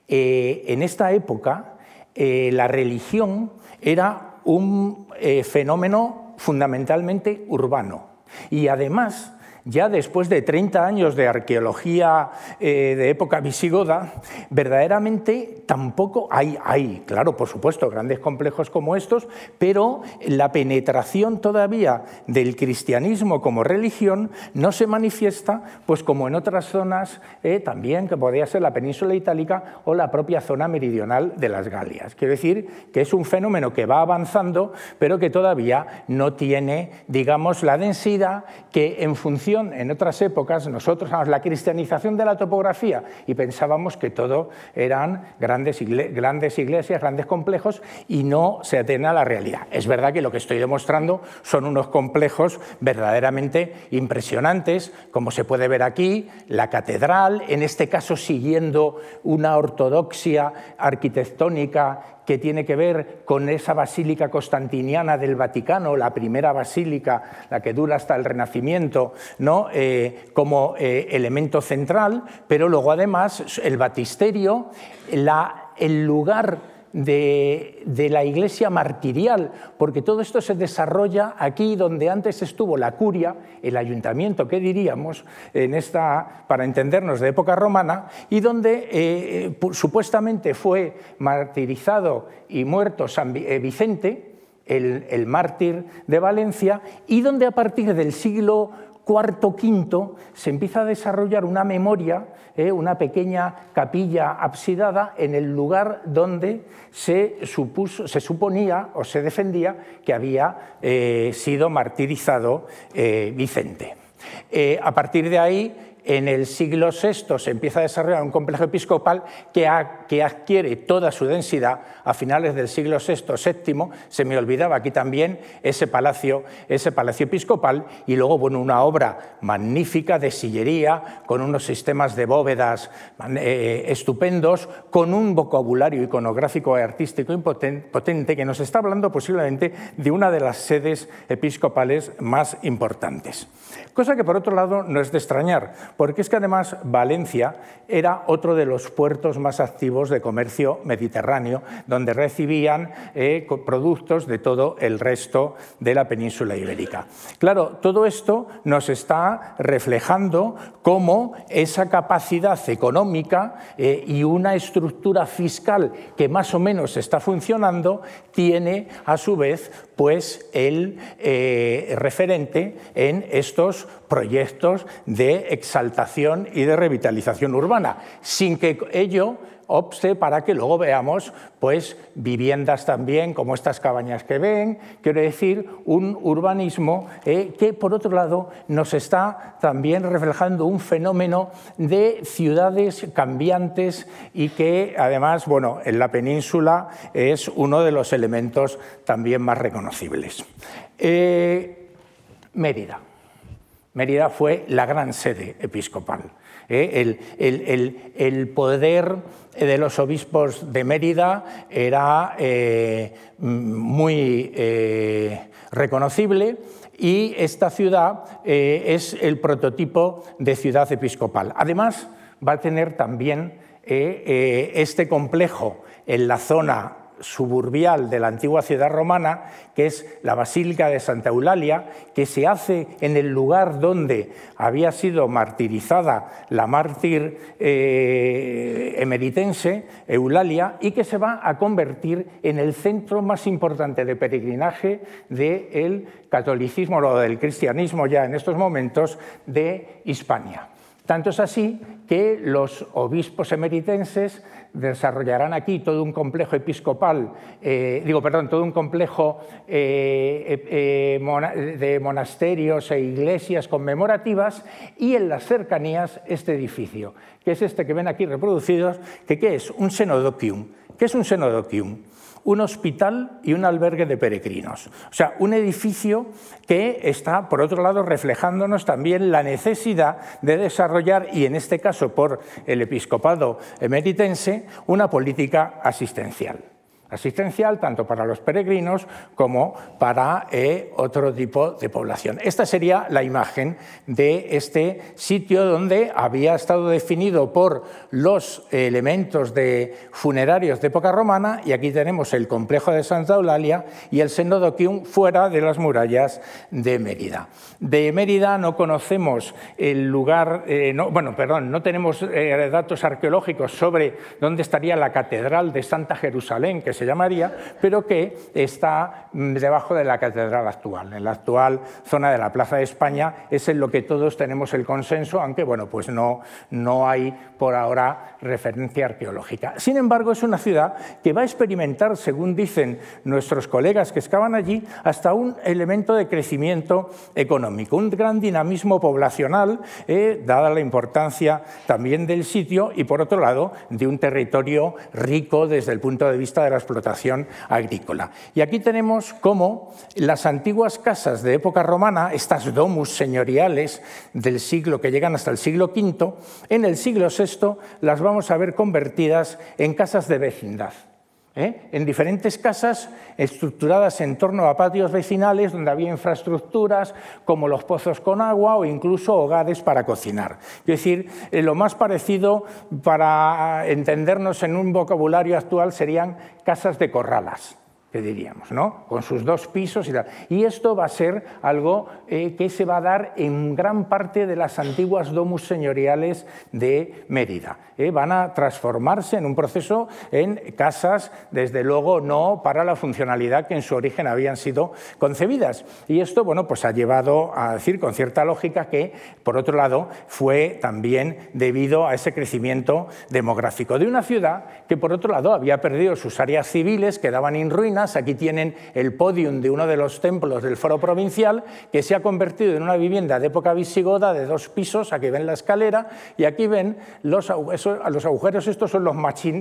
eh, en esta época, eh, la religión era un eh, fenómeno fundamentalmente urbano. Y además, ya después de 30 años de arqueología eh, de época visigoda, verdaderamente tampoco hay, hay, claro, por supuesto, grandes complejos como estos, pero la penetración todavía del cristianismo como religión no se manifiesta, pues como en otras zonas eh, también, que podría ser la península itálica o la propia zona meridional de las Galias. Quiero decir que es un fenómeno que va avanzando, pero que todavía no tiene, digamos, la densidad que en función en otras épocas, nosotros la cristianización de la topografía y pensábamos que todo eran grandes, iglesias, grandes complejos y no se atena a la realidad. Es verdad que lo que estoy demostrando son unos complejos verdaderamente impresionantes, como se puede ver aquí, la catedral, en este caso siguiendo una ortodoxia arquitectónica que tiene que ver con esa basílica constantiniana del Vaticano, la primera basílica, la que dura hasta el Renacimiento, ¿no? Eh, como eh, elemento central, pero luego además el batisterio, el lugar de, la iglesia martirial, porque todo esto se desarrolla aquí donde antes estuvo la curia, el ayuntamiento, ¿qué diríamos, en esta, para entendernos, de época romana, y donde eh, supuestamente fue martirizado y muerto San eh, Vicente, el, mártir de Valencia, y donde a partir del siglo cuarto, quinto, se empieza a desarrollar una memoria, eh, una pequeña capilla absidada en el lugar donde se, supuso, se suponía o se defendía que había eh, sido martirizado eh, Vicente. a partir de ahí, en el siglo VI se empieza a desarrollar un complejo episcopal que, adquiere toda su densidad a finales del siglo VI, VII. Se me olvidaba aquí también ese palacio, ese palacio episcopal y luego bueno, una obra magnífica de sillería con unos sistemas de bóvedas eh, estupendos, con un vocabulario iconográfico y artístico potente que nos está hablando posiblemente de una de las sedes episcopales más importantes. Cosa que por otro lado no es de extrañar, porque es que además Valencia era otro de los puertos más activos de comercio mediterráneo, donde recibían eh, productos de todo el resto de la península ibérica. Claro, todo esto nos está reflejando cómo esa capacidad económica eh, y una estructura fiscal que más o menos está funcionando tiene a su vez pues el eh, referente en estos proyectos de exaltación y de revitalización urbana, sin que ello obste para que luego veamos pues, viviendas también como estas cabañas que ven, quiero decir, un urbanismo eh, que por otro lado nos está también reflejando un fenómeno de ciudades cambiantes y que además, bueno, en la península es uno de los elementos también más reconocibles. Eh, Mérida. Mérida fue la gran sede episcopal. ¿Eh? El, poder de los obispos de Mérida era eh, muy eh, reconocible y esta ciudad es el prototipo de ciudad episcopal. Además, va a tener también este complejo en la zona suburbial de la antigua ciudad romana, que es la Basílica de Santa Eulalia, que se hace en el lugar donde había sido martirizada la mártir eh, emeritense, Eulalia, y que se va a convertir en el centro más importante de peregrinaje del catolicismo o del cristianismo ya en estos momentos de Hispania. Tanto es así que los obispos emeritenses desarrollarán aquí todo un complejo episcopal, eh, digo, perdón, todo un complejo eh, eh, de monasterios e iglesias conmemorativas y en las cercanías este edificio, que es este que ven aquí reproducidos, que ¿qué es? Un senodoquium. ¿Qué es un senodoquium? Un hospital y un albergue de peregrinos. O sea, un edificio que está, por otro lado, reflejándonos también la necesidad de desarrollar, y en este caso por el episcopado emeritense, una política asistencial asistencial tanto para los peregrinos como para eh, otro tipo de población. Esta sería la imagen de este sitio donde había estado definido por los elementos de funerarios de época romana y aquí tenemos el complejo de Santa Eulalia y el Senodoquium fuera de las murallas de Mérida. De Mérida no conocemos el lugar, eh, bueno, perdón, no tenemos eh, datos arqueológicos sobre dónde estaría la catedral de Santa Jerusalén, que se llamaría, pero que está mm, debajo de la catedral actual. En la actual zona de la Plaza de España es en lo que todos tenemos el consenso, aunque bueno, pues no, no hay por ahora referencia arqueológica. Sin embargo, es una ciudad que va a experimentar, según dicen nuestros colegas que excavan allí, hasta un elemento de crecimiento económico, un gran dinamismo poblacional, eh, dada la importancia también del sitio y, por otro lado, de un territorio rico desde el punto de vista de la explotación agrícola. Y aquí tenemos cómo las antiguas casas de época romana, estas domus señoriales del siglo que llegan hasta el siglo V, en el siglo VI las vamos a ver convertidas en casas de vecindad. ¿Eh? en diferentes casas estructuradas en torno a patios vecinales donde había infraestructuras como los pozos con agua o incluso hogares para cocinar. Es decir, eh, lo más parecido para entendernos en un vocabulario actual serían casas de corralas que diríamos, ¿no? con sus dos pisos y tal. Y esto va a ser algo eh, que se va a dar en gran parte de las antiguas domus señoriales de Mérida. ¿eh? Van a transformarse en un proceso en casas, desde luego no para la funcionalidad que en su origen habían sido concebidas. Y esto bueno, pues ha llevado a decir con cierta lógica que, por otro lado, fue también debido a ese crecimiento demográfico de una ciudad que, por otro lado, había perdido sus áreas civiles, quedaban en ruinas, Aquí tienen el podium de uno de los templos del foro provincial, que se ha convertido en una vivienda de época visigoda de dos pisos. Aquí ven la escalera y aquí ven los, agujeros. Estos son los,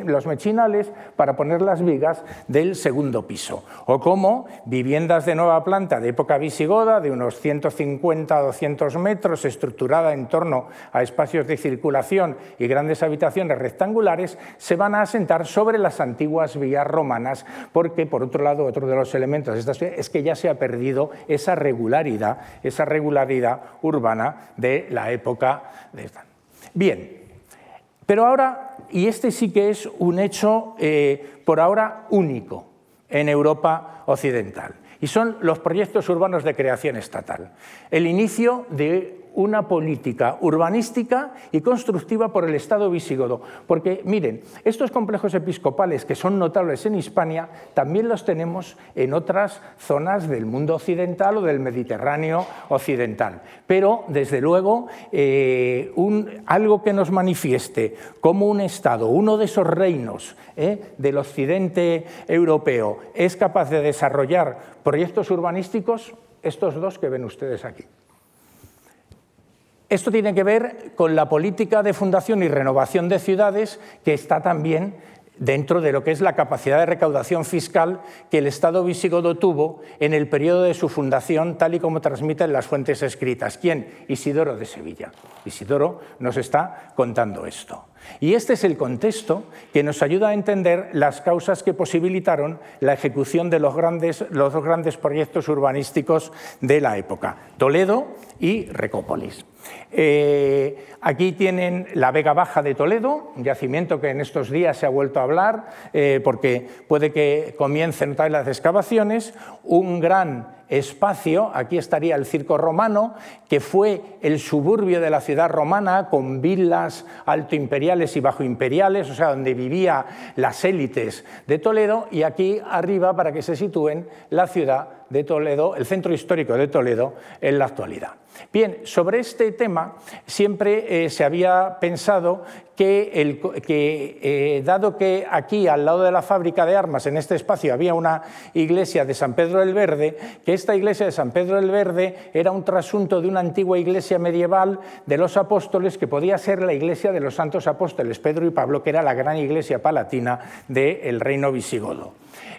los mechinales para poner las vigas del segundo piso. O como viviendas de nueva planta de época visigoda, de unos 150 a 200 metros, estructurada en torno a espacios de circulación y grandes habitaciones rectangulares, se van a asentar sobre las antiguas vías romanas, porque por otro lado, otro de los elementos de esta ciudad es que ya se ha perdido esa regularidad, esa regularidad urbana de la época de esta. Bien, pero ahora, y este sí que es un hecho eh, por ahora único en Europa occidental, y son los proyectos urbanos de creación estatal. El inicio de una política urbanística y constructiva por el Estado visigodo. Porque, miren, estos complejos episcopales que son notables en Hispania, también los tenemos en otras zonas del mundo occidental o del Mediterráneo occidental. Pero, desde luego, eh, algo que nos manifieste como un Estado, uno de esos reinos eh, del occidente europeo, es capaz de desarrollar proyectos urbanísticos, estos dos que ven ustedes aquí. Esto tiene que ver con la política de fundación y renovación de ciudades que está también dentro de lo que es la capacidad de recaudación fiscal que el Estado visigodo tuvo en el periodo de su fundación, tal y como transmiten las fuentes escritas. ¿Quién? Isidoro de Sevilla. Isidoro nos está contando esto. Y este es el contexto que nos ayuda a entender las causas que posibilitaron la ejecución de los, grandes, los dos grandes proyectos urbanísticos de la época, Toledo y Recópolis. Eh, aquí tienen la Vega Baja de Toledo, un yacimiento que en estos días se ha vuelto a hablar eh, porque puede que comiencen las excavaciones, un gran espacio, aquí estaría el circo romano, que fue el suburbio de la ciudad romana con villas altoimperiales y bajoimperiales, o sea, donde vivían las élites de Toledo, y aquí arriba, para que se sitúen, la ciudad de Toledo, el centro histórico de Toledo en la actualidad. Bien, sobre este tema siempre eh, se había pensado que, eh, dado que aquí, al lado de la fábrica de armas, en este espacio, había una iglesia de San Pedro el Verde, que esta iglesia de San Pedro el Verde era un trasunto de una antigua iglesia medieval de los apóstoles que podía ser la iglesia de los santos apóstoles Pedro y Pablo, que era la gran iglesia palatina del reino visigodo.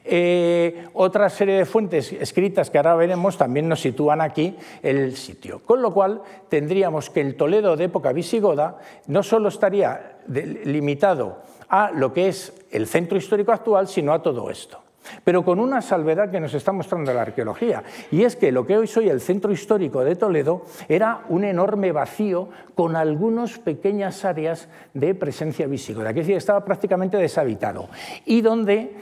Eh, otra serie de fuentes escritas que ahora veremos también nos sitúan aquí el sitio. Con lo cual tendríamos que el Toledo de época visigoda no solo estaría limitado a lo que es el centro histórico actual, sino a todo esto. Pero con una salvedad que nos está mostrando la arqueología, y es que lo que hoy soy el centro histórico de Toledo era un enorme vacío con algunas pequeñas áreas de presencia visigoda, es decir, estaba prácticamente deshabitado, y donde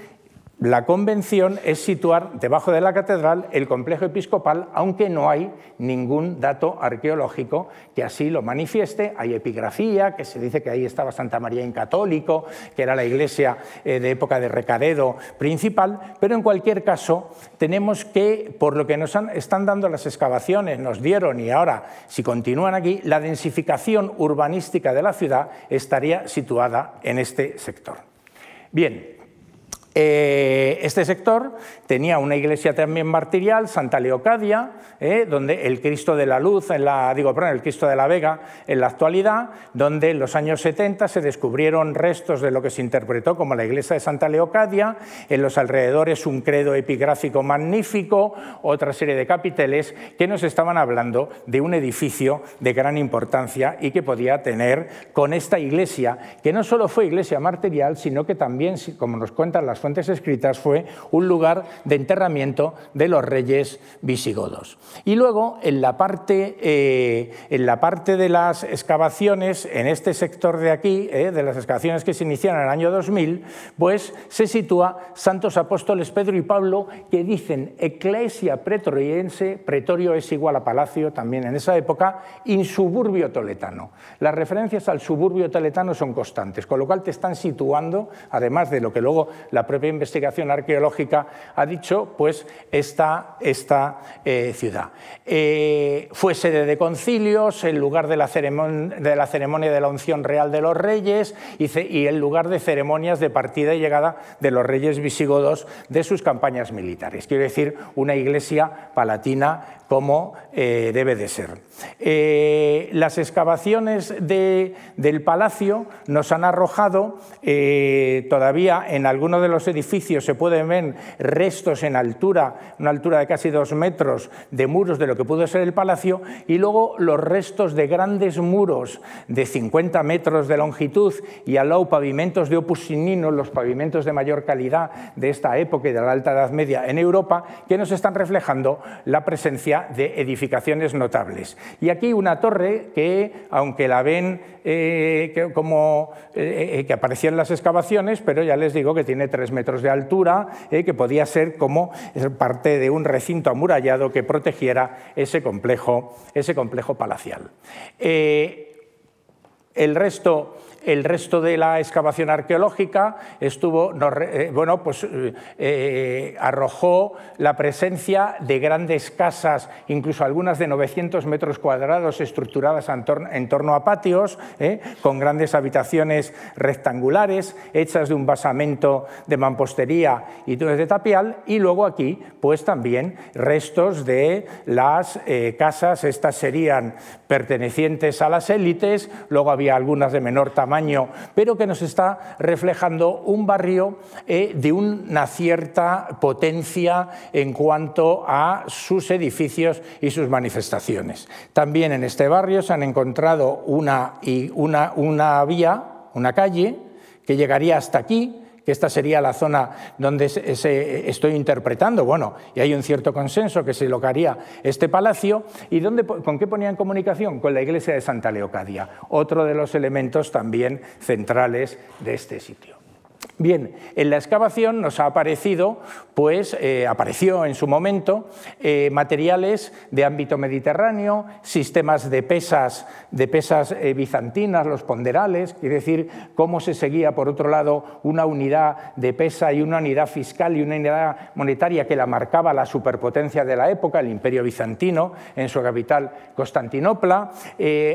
la convención es situar debajo de la catedral el complejo episcopal, aunque no hay ningún dato arqueológico que así lo manifieste. Hay epigrafía, que se dice que ahí estaba Santa María en católico, que era la iglesia eh, de época de Recaredo principal, pero en cualquier caso tenemos que, por lo que nos están dando las excavaciones, nos dieron y ahora, si continúan aquí, la densificación urbanística de la ciudad estaría situada en este sector. Bien, este sector tenía una iglesia también martirial, Santa Leocadia, eh, donde el Cristo de la Luz, digo, perdón, el Cristo de la Vega en la actualidad, donde en los años 70 se descubrieron restos de lo que se interpretó como la iglesia de Santa Leocadia, en los alrededores un credo epigráfico magnífico, otra serie de capiteles que nos estaban hablando de un edificio de gran importancia y que podía tener con esta iglesia, que no solo fue iglesia martirial, sino que también, como nos cuentan las fuentes escritas fue un lugar de enterramiento de los reyes visigodos. Y luego, en la parte, eh, en la parte de las excavaciones, en este sector de aquí, eh, de las excavaciones que se iniciaron en el año 2000, pues se sitúa Santos Apóstoles Pedro y Pablo, que dicen Eclesia pretoriense, pretorio es igual a palacio también en esa época, in suburbio toletano. Las referencias al suburbio toletano son constantes, con lo cual te están situando, además de lo que luego la propia investigación arqueológica ha dicho, pues esta, esta eh, ciudad. Eh, fue sede de concilios, el lugar de la, de la, ceremonia de la unción real de los reyes y, el lugar de ceremonias de partida y llegada de los reyes visigodos de sus campañas militares. Quiero decir, una iglesia palatina como eh, debe de ser. Las excavaciones del palacio nos han arrojado, todavía en algunos de los edificios se pueden ver restos en altura, una altura de casi dos metros de muros de lo que pudo ser el palacio, y luego los restos de grandes muros de 50 metros de longitud y al lado pavimentos de opus los pavimentos de mayor calidad de esta época y de la Alta Edad Media en Europa, que nos están reflejando la presencia de edificaciones notables. Y aquí una torre que, aunque la ven eh, como eh, eh, que aparecía en las excavaciones, pero ya les digo que tiene tres metros de altura, que podía ser como parte de un recinto amurallado que protegiera ese complejo, ese complejo palacial. el resto el resto de la excavación arqueológica estuvo, eh, bueno, pues, eh, eh, arrojó la presencia de grandes casas, incluso algunas de 900 metros cuadrados estructuradas en, torno a patios, con grandes habitaciones rectangulares hechas de un basamento de mampostería y de tapial, y luego aquí, pues también restos de las casas, estas serían pertenecientes a las élites, luego había algunas de menor tamaño, pero que nos está reflejando un barrio eh, de una cierta potencia en cuanto a sus edificios y sus manifestaciones. También en este barrio se han encontrado una, una, una vía, una calle, que llegaría hasta aquí, esta sería la zona donde estoy interpretando, bueno, y hay un cierto consenso que se locaría este palacio, ¿y dónde, con qué ponían comunicación? Con la iglesia de Santa Leocadia, otro de los elementos también centrales de este sitio. Bien, en la excavación nos ha aparecido, pues eh, apareció en su momento, eh, materiales de ámbito mediterráneo, sistemas de pesas, de pesas eh, bizantinas, los ponderales, es decir, cómo se seguía, por otro lado, una unidad de pesa y una unidad fiscal y una unidad monetaria que la marcaba la superpotencia de la época, el imperio bizantino, en su capital Constantinopla,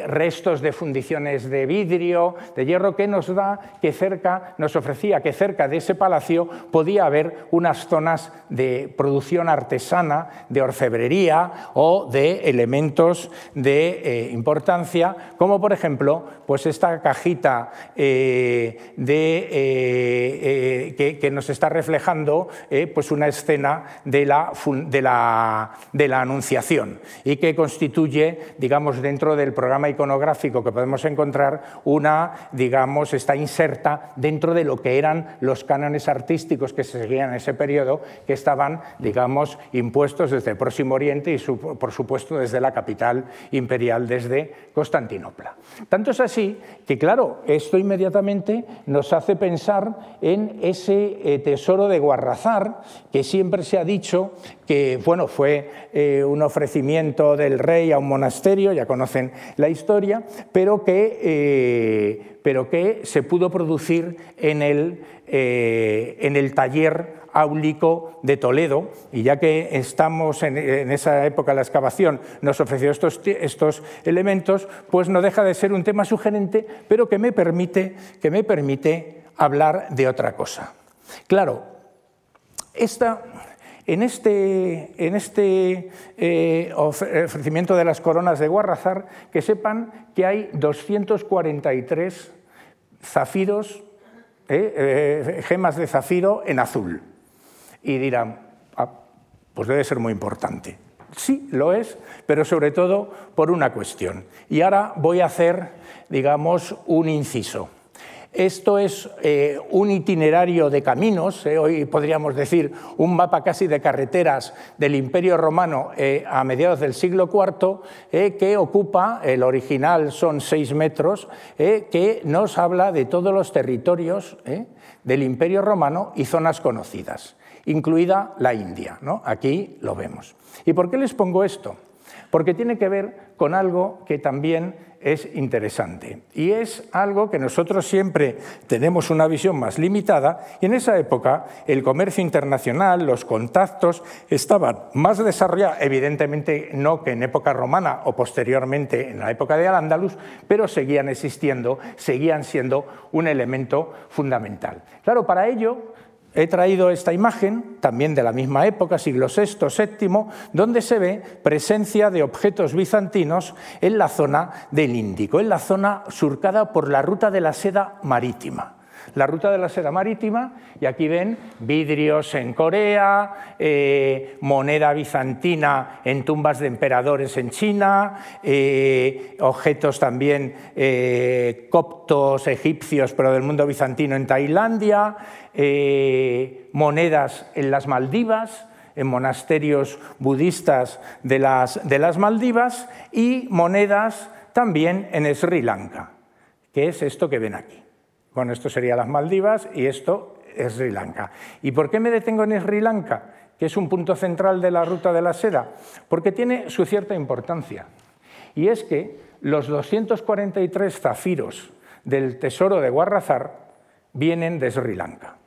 restos de fundiciones de vidrio, de hierro, que nos da que cerca, nos ofrecía que cerca de ese palacio podía haber unas zonas de producción artesana, de orfebrería o de elementos de eh, importancia, como por ejemplo pues esta cajita eh, de, eh, que, nos está reflejando pues una escena de la, de, la, de la Anunciación y que constituye, digamos, dentro del programa iconográfico que podemos encontrar, una, digamos, está inserta dentro de lo que eran los cánones artísticos que se seguían en ese periodo, que estaban, digamos, impuestos desde el Próximo Oriente y, por supuesto, desde la capital imperial, desde Constantinopla. Tanto es así que, claro, esto inmediatamente nos hace pensar en ese eh, tesoro de Guarrazar, que siempre se ha dicho que, bueno, fue eh, un ofrecimiento del rey a un monasterio, ya conocen la historia, pero que, eh, pero que se pudo producir en el eh, en el taller áulico de Toledo, y ya que estamos en, esa época la excavación, nos ofreció estos, estos, elementos, pues no deja de ser un tema sugerente, pero que me permite, que me permite hablar de otra cosa. Claro, esta, en este, en este eh, ofrecimiento de las coronas de Guarrazar, que sepan que hay 243 zafiros ¿eh? Eh, gemas de zafiro en azul. Y dirán, ah, pues debe ser muy importante. Sí, lo es, pero sobre todo por una cuestión. Y ahora voy a hacer, digamos, un inciso. Esto es eh, un itinerario de caminos, eh, hoy podríamos decir un mapa casi de carreteras del Imperio Romano eh, a mediados del siglo IV, que ocupa, el original son seis metros, que nos habla de todos los territorios del Imperio Romano y zonas conocidas, incluida la India. ¿no? Aquí lo vemos. ¿Y por qué les pongo esto? Porque tiene que ver con algo que también es interesante. Y es algo que nosotros siempre tenemos una visión más limitada y en esa época el comercio internacional, los contactos estaban más desarrollados, evidentemente no que en época romana o posteriormente en la época de Al-Ándalus, pero seguían existiendo, seguían siendo un elemento fundamental. Claro, para ello He traído esta imagen, también de la misma época, siglo VI, VII, donde se ve presencia de objetos bizantinos en la zona del Índico, en la zona surcada por la ruta de la seda marítima la ruta de la seda marítima y aquí ven vidrios en Corea, eh, moneda bizantina en tumbas de emperadores en China, eh, objetos también eh, coptos egipcios pero del mundo bizantino en Tailandia, monedas en las Maldivas, en monasterios budistas de las, de las Maldivas y monedas también en Sri Lanka, que es esto que ven aquí. Bueno, esto sería las Maldivas y esto es Sri Lanka. ¿Y por qué me detengo en Sri Lanka, que es un punto central de la ruta de la seda? Porque tiene su cierta importancia. Y es que los 243 zafiros del tesoro de Guarrazar vienen de Sri Lanka.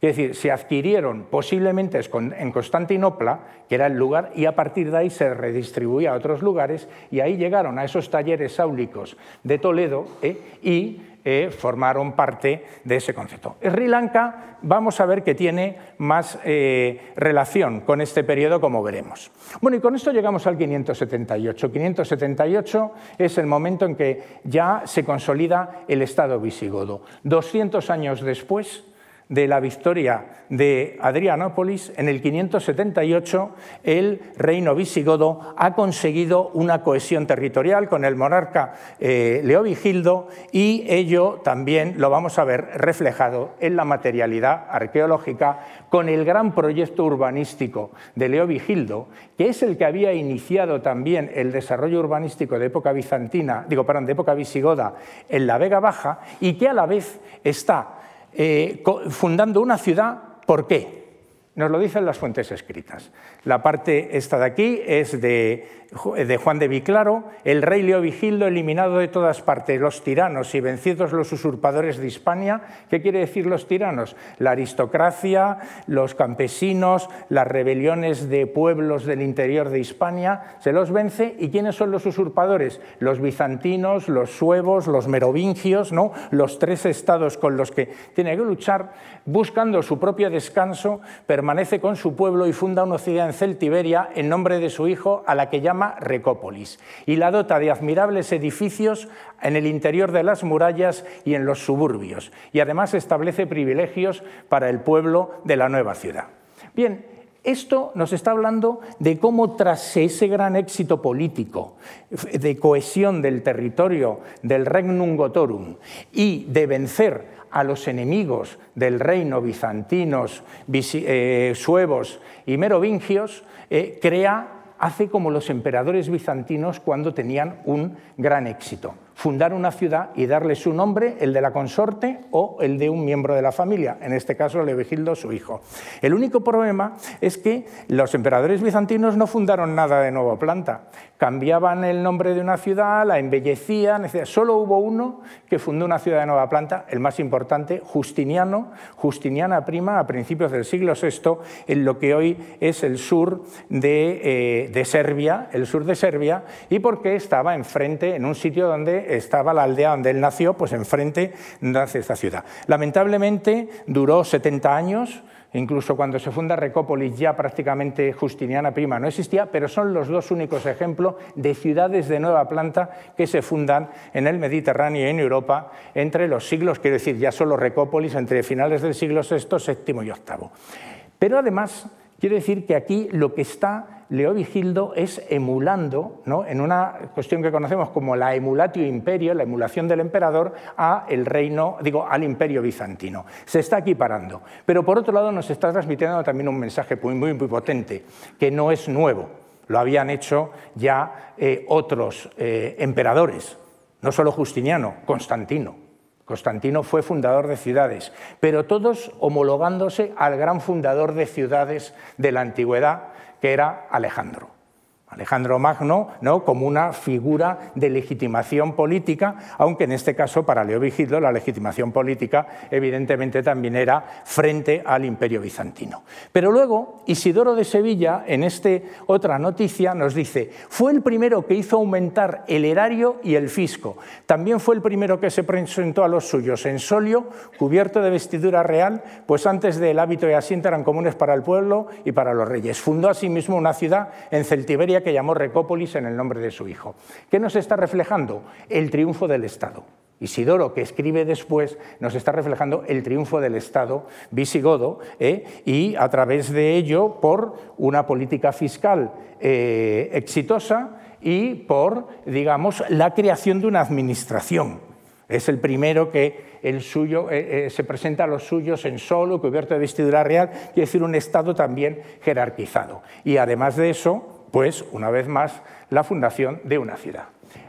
Es decir, se adquirieron posiblemente en Constantinopla, que era el lugar, y a partir de ahí se redistribuía a otros lugares, y ahí llegaron a esos talleres áulicos de Toledo ¿eh? y eh, formaron parte de ese concepto. Sri Lanka vamos a ver que tiene más eh, relación con este periodo, como veremos. Bueno, y con esto llegamos al 578. 578 es el momento en que ya se consolida el Estado visigodo. 200 años después, de la victoria de Adrianópolis, en el 578 el reino visigodo ha conseguido una cohesión territorial con el monarca eh, Leovigildo y ello también lo vamos a ver reflejado en la materialidad arqueológica con el gran proyecto urbanístico de Leovigildo, que es el que había iniciado también el desarrollo urbanístico de época bizantina, digo, perdón, de época visigoda en la Vega Baja y que a la vez está eh, fundando una ciudad, ¿por qué? Nos lo dicen las fuentes escritas. La parte esta de aquí es de de Juan de Viclaro, el rey Leovigildo eliminado de todas partes, los tiranos y vencidos los usurpadores de Hispania. ¿Qué quiere decir los tiranos? La aristocracia, los campesinos, las rebeliones de pueblos del interior de Hispania, se los vence. ¿Y quiénes son los usurpadores? Los bizantinos, los suevos, los merovingios, ¿no? los tres estados con los que tiene que luchar, buscando su propio descanso, permanece con su pueblo y funda una ciudad en Celtiberia en nombre de su hijo, a la que llama Recópolis y la dota de admirables edificios en el interior de las murallas y en los suburbios y además establece privilegios para el pueblo de la nueva ciudad. Bien, esto nos está hablando de cómo tras ese gran éxito político, de cohesión del territorio del Regnum Gotorum y de vencer a los enemigos del reino bizantinos, eh, suevos y merovingios, eh, crea hace como los emperadores bizantinos cuando tenían un gran éxito fundar una ciudad y darle su nombre, el de la consorte o el de un miembro de la familia, en este caso Leovigildo, su hijo. El único problema es que los emperadores bizantinos no fundaron nada de nueva planta, cambiaban el nombre de una ciudad, la embellecían, solo hubo uno que fundó una ciudad de nueva planta, el más importante, Justiniano, Justiniana Prima, a principios del siglo VI, en lo que hoy es el sur de, eh, de Serbia, el sur de Serbia, y porque estaba enfrente, en un sitio donde estaba la aldea donde él nació, pues enfrente nace esta ciudad. Lamentablemente duró 70 años, incluso cuando se funda Recópolis ya prácticamente Justiniana Prima no existía, pero son los dos únicos ejemplos de ciudades de nueva planta que se fundan en el Mediterráneo y en Europa entre los siglos, quiero decir, ya solo Recópolis entre finales del siglo VI, VII y VIII. Pero además, quiero decir que aquí lo que está Leovigildo es emulando, ¿no? en una cuestión que conocemos como la emulatio imperio, la emulación del emperador, a el reino, digo, al imperio bizantino. Se está equiparando. Pero por otro lado nos está transmitiendo también un mensaje muy, muy, muy potente, que no es nuevo. Lo habían hecho ya eh, otros eh, emperadores, no solo Justiniano, Constantino. Constantino fue fundador de ciudades, pero todos homologándose al gran fundador de ciudades de la antigüedad, que era Alejandro. Alejandro Magno ¿no? como una figura de legitimación política, aunque en este caso para Leovigildo la legitimación política evidentemente también era frente al imperio bizantino. Pero luego Isidoro de Sevilla, en esta otra noticia, nos dice, fue el primero que hizo aumentar el erario y el fisco. También fue el primero que se presentó a los suyos en solio, cubierto de vestidura real, pues antes del hábito y asiento eran comunes para el pueblo y para los reyes. Fundó asimismo una ciudad en Celtiberia que llamó Recópolis en el nombre de su hijo. ¿Qué nos está reflejando? El triunfo del Estado. Isidoro, que escribe después, nos está reflejando el triunfo del Estado visigodo ¿eh? y a través de ello por una política fiscal eh, exitosa y por, digamos, la creación de una administración. Es el primero que el suyo, eh, se presenta a los suyos en solo, cubierto de vestidura real, quiere decir un Estado también jerarquizado. Y además de eso, pues, una vez más, la fundación de una ciudad.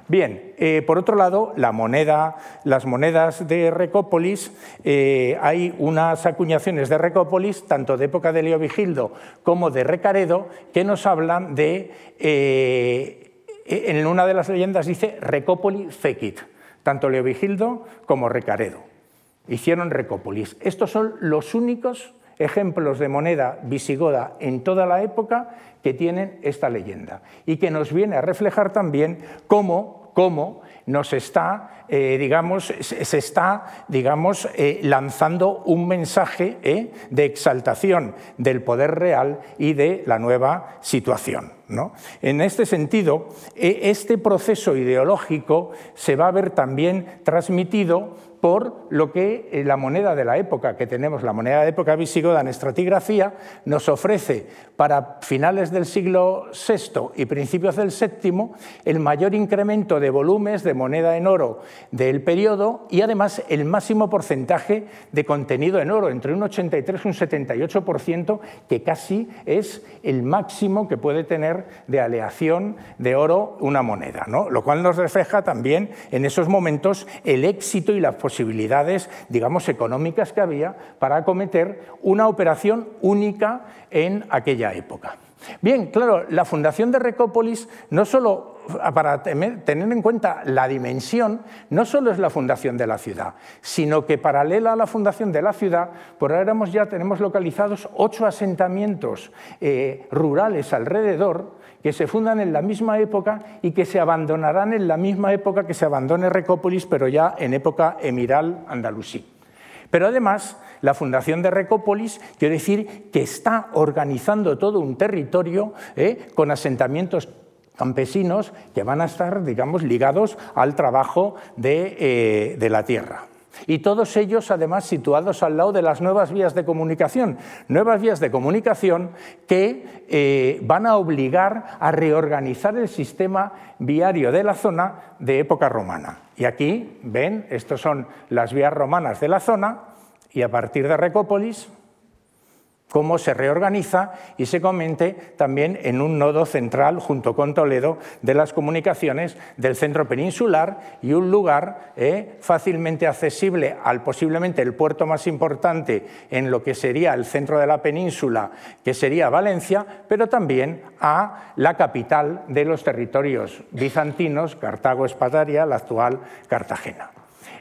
Bien, eh, por otro lado, la moneda, las monedas de Recópolis, eh, hay unas acuñaciones de Recópolis, tanto de época de Leovigildo como de Recaredo, que nos hablan de, eh, en una de las leyendas dice Recópolis fecit, tanto Leovigildo como Recaredo. Hicieron Recópolis. Estos son los únicos ejemplos de moneda visigoda en toda la época que tienen esta leyenda y que nos viene a reflejar también cómo, cómo nos está, eh, digamos, se está, digamos, eh, lanzando un mensaje eh, de exaltación del poder real y de la nueva situación. ¿no? En este sentido, este proceso ideológico se va a ver también transmitido por lo que eh, la moneda de la época que tenemos, la moneda de época visigoda en estratigrafía, nos ofrece para finales del siglo VI y principios del VII el mayor incremento de volúmenes de moneda en oro del periodo y además el máximo porcentaje de contenido en oro, entre un 83 y un 78%, que casi es el máximo que puede tener de aleación de oro una moneda, lo cual nos refleja también en esos momentos el éxito y la posibilidades, digamos, económicas que había para acometer una operación única en aquella época. Bien, claro, la fundación de Recópolis no solo para tener en cuenta la dimensión, no solo es la fundación de la ciudad, sino que paralela a la fundación de la ciudad, por ahora ya tenemos localizados ocho asentamientos eh, rurales alrededor que se fundan en la misma época y que se abandonarán en la misma época que se abandone Recópolis, pero ya en época emiral andalusí. Pero además, la fundación de Recópolis quiere decir que está organizando todo un territorio eh, con asentamientos campesinos que van a estar, digamos, ligados al trabajo de, eh, de la tierra. Y todos ellos, además, situados al lado de las nuevas vías de comunicación. Nuevas vías de comunicación que eh, van a obligar a reorganizar el sistema viario de la zona de época romana. Y aquí, ven, estas son las vías romanas de la zona, y a partir de Recópolis cómo se reorganiza y se comente también en un nodo central junto con Toledo de las comunicaciones del centro peninsular y un lugar eh, fácilmente accesible al posiblemente el puerto más importante en lo que sería el centro de la península, que sería Valencia, pero también a la capital de los territorios bizantinos, Cartago Espadaria, la actual Cartagena.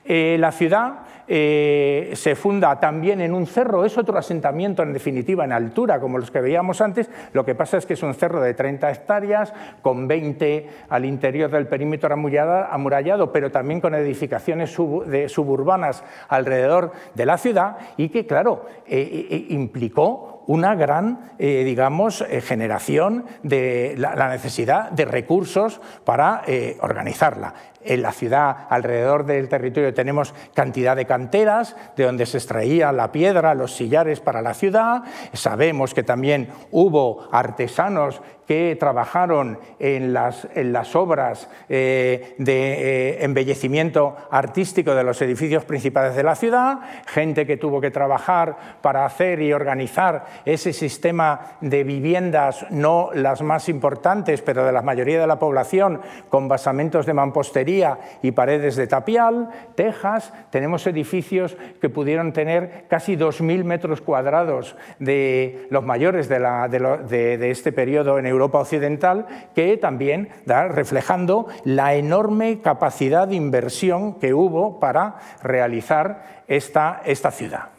Eh, la ciudad eh, se funda también en un cerro, es otro asentamiento en definitiva en altura, como los que veíamos antes, lo que pasa es que es un cerro de 30 hectáreas, con 20 al interior del perímetro amurallado, pero también con edificaciones suburbanas alrededor de la ciudad y que, claro, eh, implicó una gran, digamos, generación de la, necesidad de recursos para organizarla. En la ciudad, alrededor del territorio, tenemos cantidad de canteras de donde se extraía la piedra, los sillares para la ciudad. Sabemos que también hubo artesanos que trabajaron en las, obras eh, de eh, embellecimiento artístico de los edificios principales de la ciudad, gente que tuvo que trabajar para hacer y organizar ese sistema de viviendas, no las más importantes, pero de la mayoría de la población, con basamentos de mampostería y paredes de tapial, tejas. Tenemos edificios que pudieron tener casi 2.000 metros cuadrados de los mayores de, este periodo en Europa Occidental, que también reflejando la enorme capacidad de inversión que hubo para realizar esta, esta ciudad.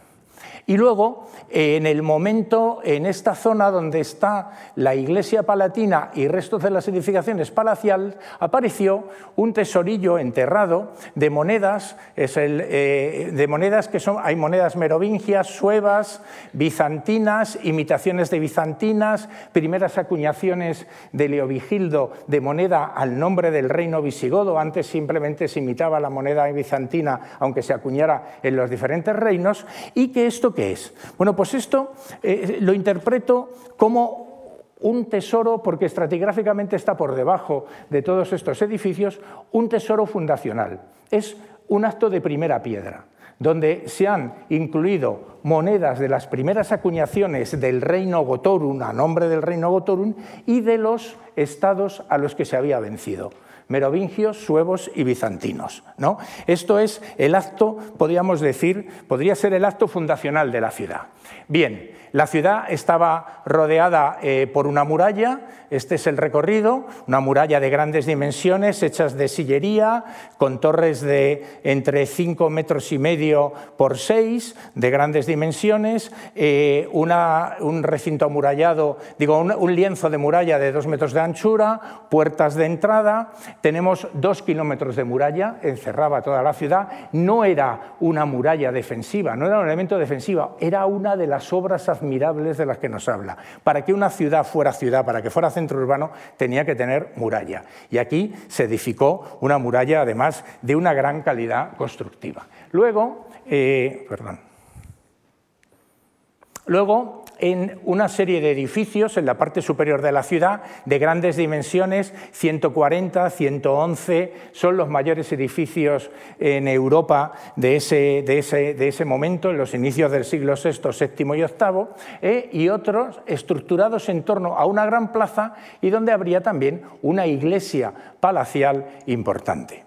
Y luego, en el momento, en esta zona donde está la iglesia palatina y restos de las edificaciones palaciales, apareció un tesorillo enterrado de monedas, es el, eh, de monedas que son, hay monedas merovingias, suevas, bizantinas, imitaciones de bizantinas, primeras acuñaciones de Leovigildo de moneda al nombre del reino visigodo, antes simplemente se imitaba la moneda bizantina, aunque se acuñara en los diferentes reinos, y que esto ¿Qué es? Bueno, pues esto eh, lo interpreto como un tesoro, porque estratigráficamente está por debajo de todos estos edificios, un tesoro fundacional. Es un acto de primera piedra donde se han incluido monedas de las primeras acuñaciones del reino Gotorun, a nombre del reino Gotorun, y de los estados a los que se había vencido merovingios, suevos y bizantinos. ¿no? Esto es el acto, podríamos decir, podría ser el acto fundacional de la ciudad. Bien, la ciudad estaba rodeada eh, por una muralla, este es el recorrido, una muralla de grandes dimensiones, hechas de sillería, con torres de entre 5 metros y medio por 6, de grandes dimensiones, eh, un recinto amurallado, digo, un, lienzo de muralla de 2 metros de anchura, puertas de entrada, tenemos 2 kilómetros de muralla, encerraba toda la ciudad, no era una muralla defensiva, no era un elemento defensivo, era una de las obras admirables de las que nos habla. Para que una ciudad fuera ciudad, para que fuera centro urbano, tenía que tener muralla. Y aquí se edificó una muralla, además, de una gran calidad constructiva. Luego, eh, perdón. Luego, en una serie de edificios en la parte superior de la ciudad de grandes dimensiones, 140, 111, son los mayores edificios en Europa de ese, de ese, de ese momento, en los inicios del siglo VI, VII y VIII, eh, y otros estructurados en torno a una gran plaza y donde habría también una iglesia palacial importante.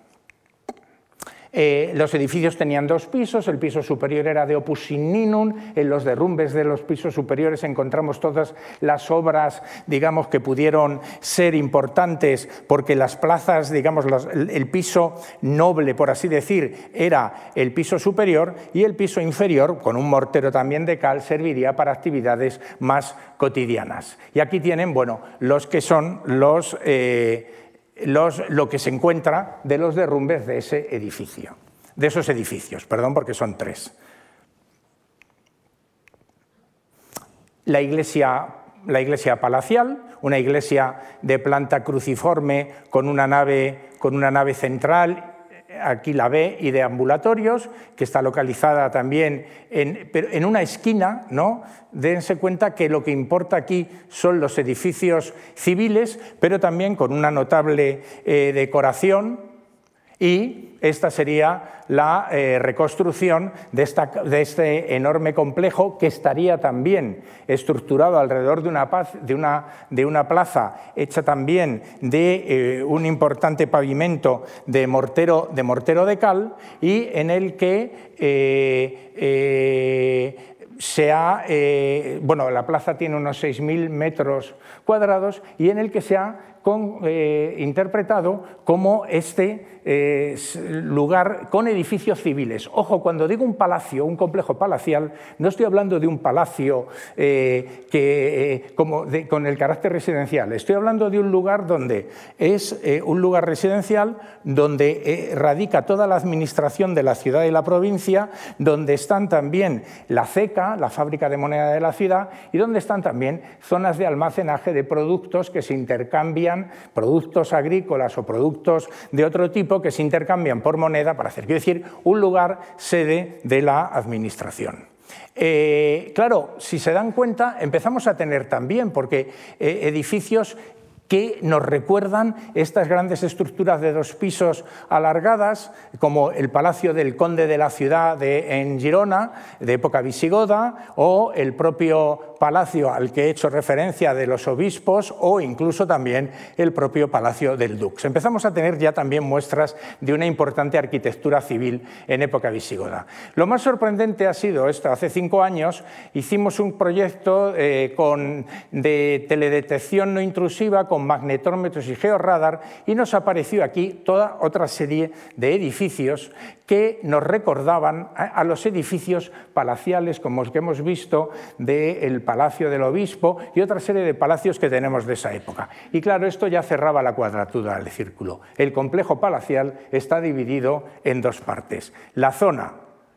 Eh, los edificios tenían dos pisos, el piso superior era de opus signinum, en los derrumbes de los pisos superiores encontramos todas las obras, digamos, que pudieron ser importantes porque las plazas, digamos, el piso noble, por así decir, era el piso superior y el piso inferior, con un mortero también de cal, serviría para actividades más cotidianas. Y aquí tienen, bueno, los que son los... Eh, lo que se encuentra de los derrumbes de ese edificio, de esos edificios, perdón, porque son tres. La iglesia, la iglesia palacial, una iglesia de planta cruciforme con una nave, con una nave central aquí la ve, y de ambulatorios, que está localizada también en, en una esquina, ¿no? Dense cuenta que lo que importa aquí son los edificios civiles, pero también con una notable eh, decoración y esta sería la eh, reconstrucción de, este enorme complejo que estaría también estructurado alrededor de una, plaza hecha también de eh, un importante pavimento de mortero, de cal y en el que eh, se bueno, la plaza tiene unos 6.000 metros cuadrados y en el que se ha eh, interpretado como este lugar con edificios civiles. Ojo, cuando digo un palacio, un complejo palacial, no estoy hablando de un palacio que, como con el carácter residencial, estoy hablando de un lugar donde es un lugar residencial donde radica toda la administración de la ciudad y la provincia, donde están también la CECA, la fábrica de moneda de la ciudad, y donde están también zonas de almacenaje de productos que se intercambian, productos agrícolas o productos de otro tipo que se intercambian por moneda para hacer, quiero decir, un lugar sede de la administración. Eh, claro, si se dan cuenta, empezamos a tener también, porque eh, edificios que nos recuerdan estas grandes estructuras de dos pisos alargadas, como el Palacio del Conde de la Ciudad en Girona, de época visigoda, o el propio palacio al que he hecho referencia de los obispos, o incluso también el propio Palacio del Dux. Empezamos a tener ya también muestras de una importante arquitectura civil en época visigoda. Lo más sorprendente ha sido esto. Hace cinco años hicimos un proyecto eh, con, de teledetección no intrusiva con magnetómetros y georradar y nos apareció aquí toda otra serie de edificios que nos recordaban a los edificios palaciales como los que hemos visto del Palacio del Obispo y otra serie de palacios que tenemos de esa época. Y claro, esto ya cerraba la cuadratura del círculo. El complejo palacial está dividido en dos partes. La zona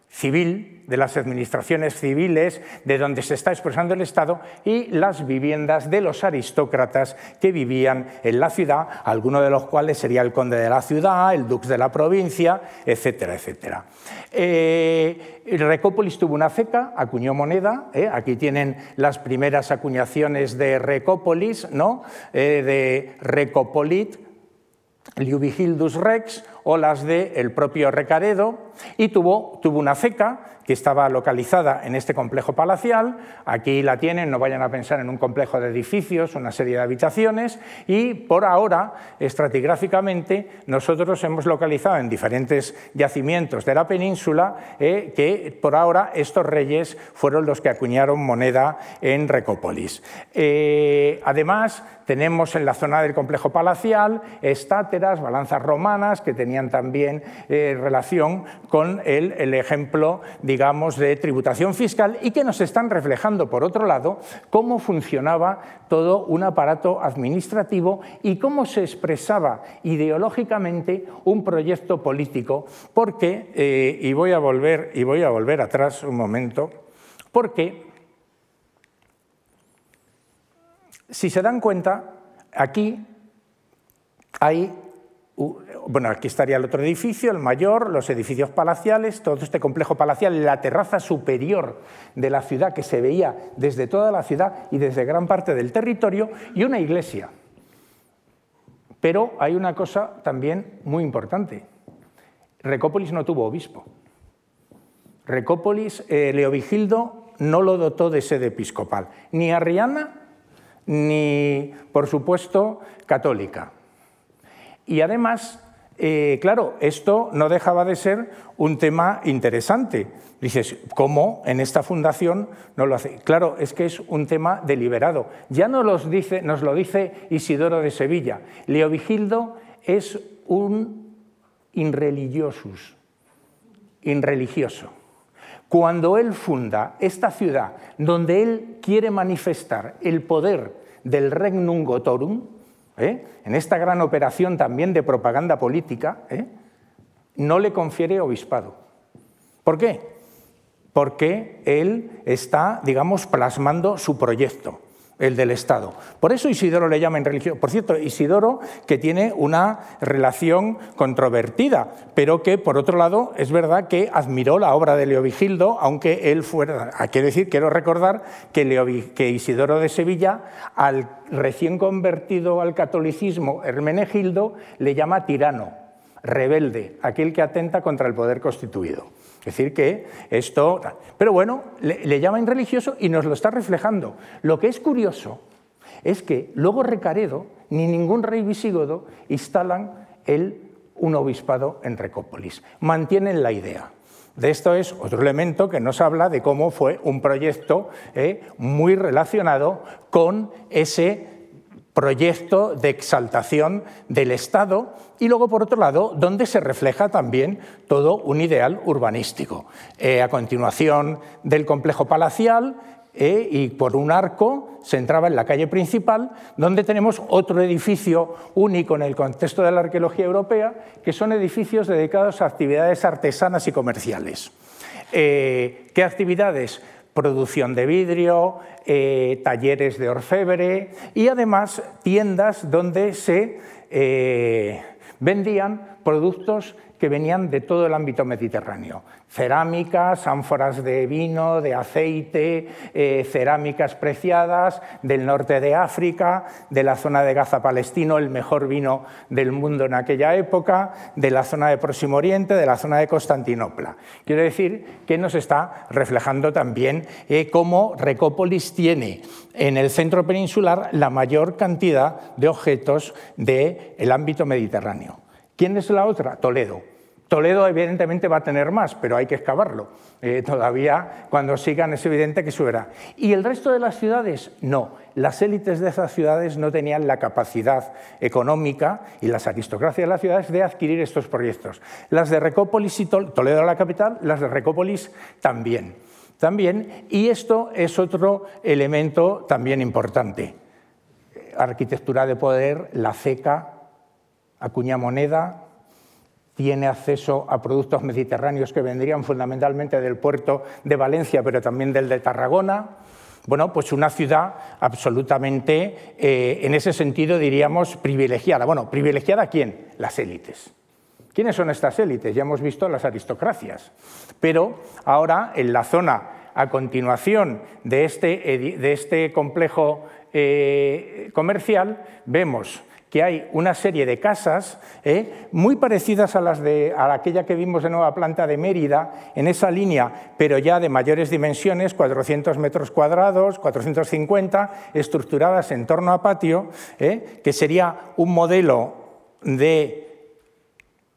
civil, de las administraciones civiles, de donde se está expresando el Estado, y las viviendas de los aristócratas que vivían en la ciudad, alguno de los cuales sería el conde de la ciudad, el dux de la provincia, etcétera, etcétera. Eh, Recópolis tuvo una feca, acuñó moneda, ¿eh? aquí tienen las primeras acuñaciones de Recópolis, ¿no? Eh, de Recopolit, Liubigildus Rex, o las del propio Recaredo, y tuvo, tuvo una ceca que estaba localizada en este complejo palacial. Aquí la tienen, no vayan a pensar en un complejo de edificios, una serie de habitaciones, y por ahora, estratigráficamente, nosotros hemos localizado en diferentes yacimientos de la península eh, que por ahora estos reyes fueron los que acuñaron moneda en Recópolis. Eh, además, tenemos en la zona del complejo palacial estáteras, balanzas romanas que tenían también eh, relación con el, el ejemplo, digamos, de tributación fiscal y que nos están reflejando, por otro lado, cómo funcionaba todo un aparato administrativo y cómo se expresaba ideológicamente un proyecto político, porque, eh, y, voy a volver, y voy a volver atrás un momento, porque Si se dan cuenta, aquí hay, bueno, aquí estaría el otro edificio, el mayor, los edificios palaciales, todo este complejo palacial, la terraza superior de la ciudad que se veía desde toda la ciudad y desde gran parte del territorio, y una iglesia. Pero hay una cosa también muy importante. Recópolis no tuvo obispo. Recópolis, eh, Leovigildo no lo dotó de sede episcopal, ni Arriana ni, por supuesto, católica. Y además, eh, claro, esto no dejaba de ser un tema interesante. Dices, ¿cómo en esta fundación no lo hace? Claro, es que es un tema deliberado. Ya nos, los dice, nos lo dice Isidoro de Sevilla. Leovigildo es un inreligiosus, inreligioso. Cuando él funda esta ciudad donde él quiere manifestar el poder del Regnum Gotorum, ¿eh? en esta gran operación también de propaganda política, ¿eh? no le confiere obispado. ¿Por qué? Porque él está, digamos, plasmando su proyecto el del Estado. Por eso Isidoro le llama en religión. Por cierto, Isidoro que tiene una relación controvertida, pero que por otro lado es verdad que admiró la obra de Leovigildo, aunque él fuera. Ah, quiero decir, quiero recordar que, que Isidoro de Sevilla, al recién convertido al catolicismo Hermenegildo, le llama tirano, rebelde, aquel que atenta contra el poder constituido. Es decir, que esto... Pero bueno, le, llaman religioso y nos lo está reflejando. Lo que es curioso es que luego Recaredo ni ningún rey visigodo instalan el, un obispado en Recópolis. Mantienen la idea. De esto es otro elemento que nos habla de cómo fue un proyecto eh, muy relacionado con ese proyecto de exaltación del Estado y luego, por otro lado, donde se refleja también todo un ideal urbanístico. Eh, a continuación del complejo palacial eh, y por un arco se entraba en la calle principal, donde tenemos otro edificio único en el contexto de la arqueología europea, que son edificios dedicados a actividades artesanas y comerciales. Eh, ¿Qué actividades? Producción de vidrio, eh, talleres de orfebre y además tiendas donde se eh, vendían productos que venían de todo el ámbito mediterráneo cerámicas, ánforas de vino, de aceite, eh, cerámicas preciadas del norte de África, de la zona de Gaza palestino, el mejor vino del mundo en aquella época, de la zona de Próximo Oriente, de la zona de Constantinopla. Quiero decir que nos está reflejando también eh, cómo Recópolis tiene en el centro peninsular la mayor cantidad de objetos del ámbito mediterráneo. ¿Quién es la otra? Toledo. Toledo evidentemente va a tener más, pero hay que excavarlo. Eh, todavía cuando sigan es evidente que subirá. ¿Y el resto de las ciudades? No. Las élites de esas ciudades no tenían la capacidad económica y las aristocracias de las ciudades de adquirir estos proyectos. Las de Recópolis y Toledo la capital, las de Recópolis también. También, y esto es otro elemento también importante. Arquitectura de poder, la ceca, acuña moneda, tiene acceso a productos mediterráneos que vendrían fundamentalmente del puerto de Valencia, pero también del de Tarragona. Bueno, pues una ciudad absolutamente, eh, en ese sentido, diríamos, privilegiada. Bueno, ¿privilegiada quién? Las élites. ¿Quiénes son estas élites? Ya hemos visto las aristocracias. Pero ahora, en la zona a continuación de este, de este complejo eh, comercial, vemos que hay una serie de casas ¿eh? muy parecidas a, las de, a aquella que vimos de Nueva Planta de Mérida, en esa línea, pero ya de mayores dimensiones, 400 metros cuadrados, 450, estructuradas en torno a patio, ¿eh? que sería un modelo de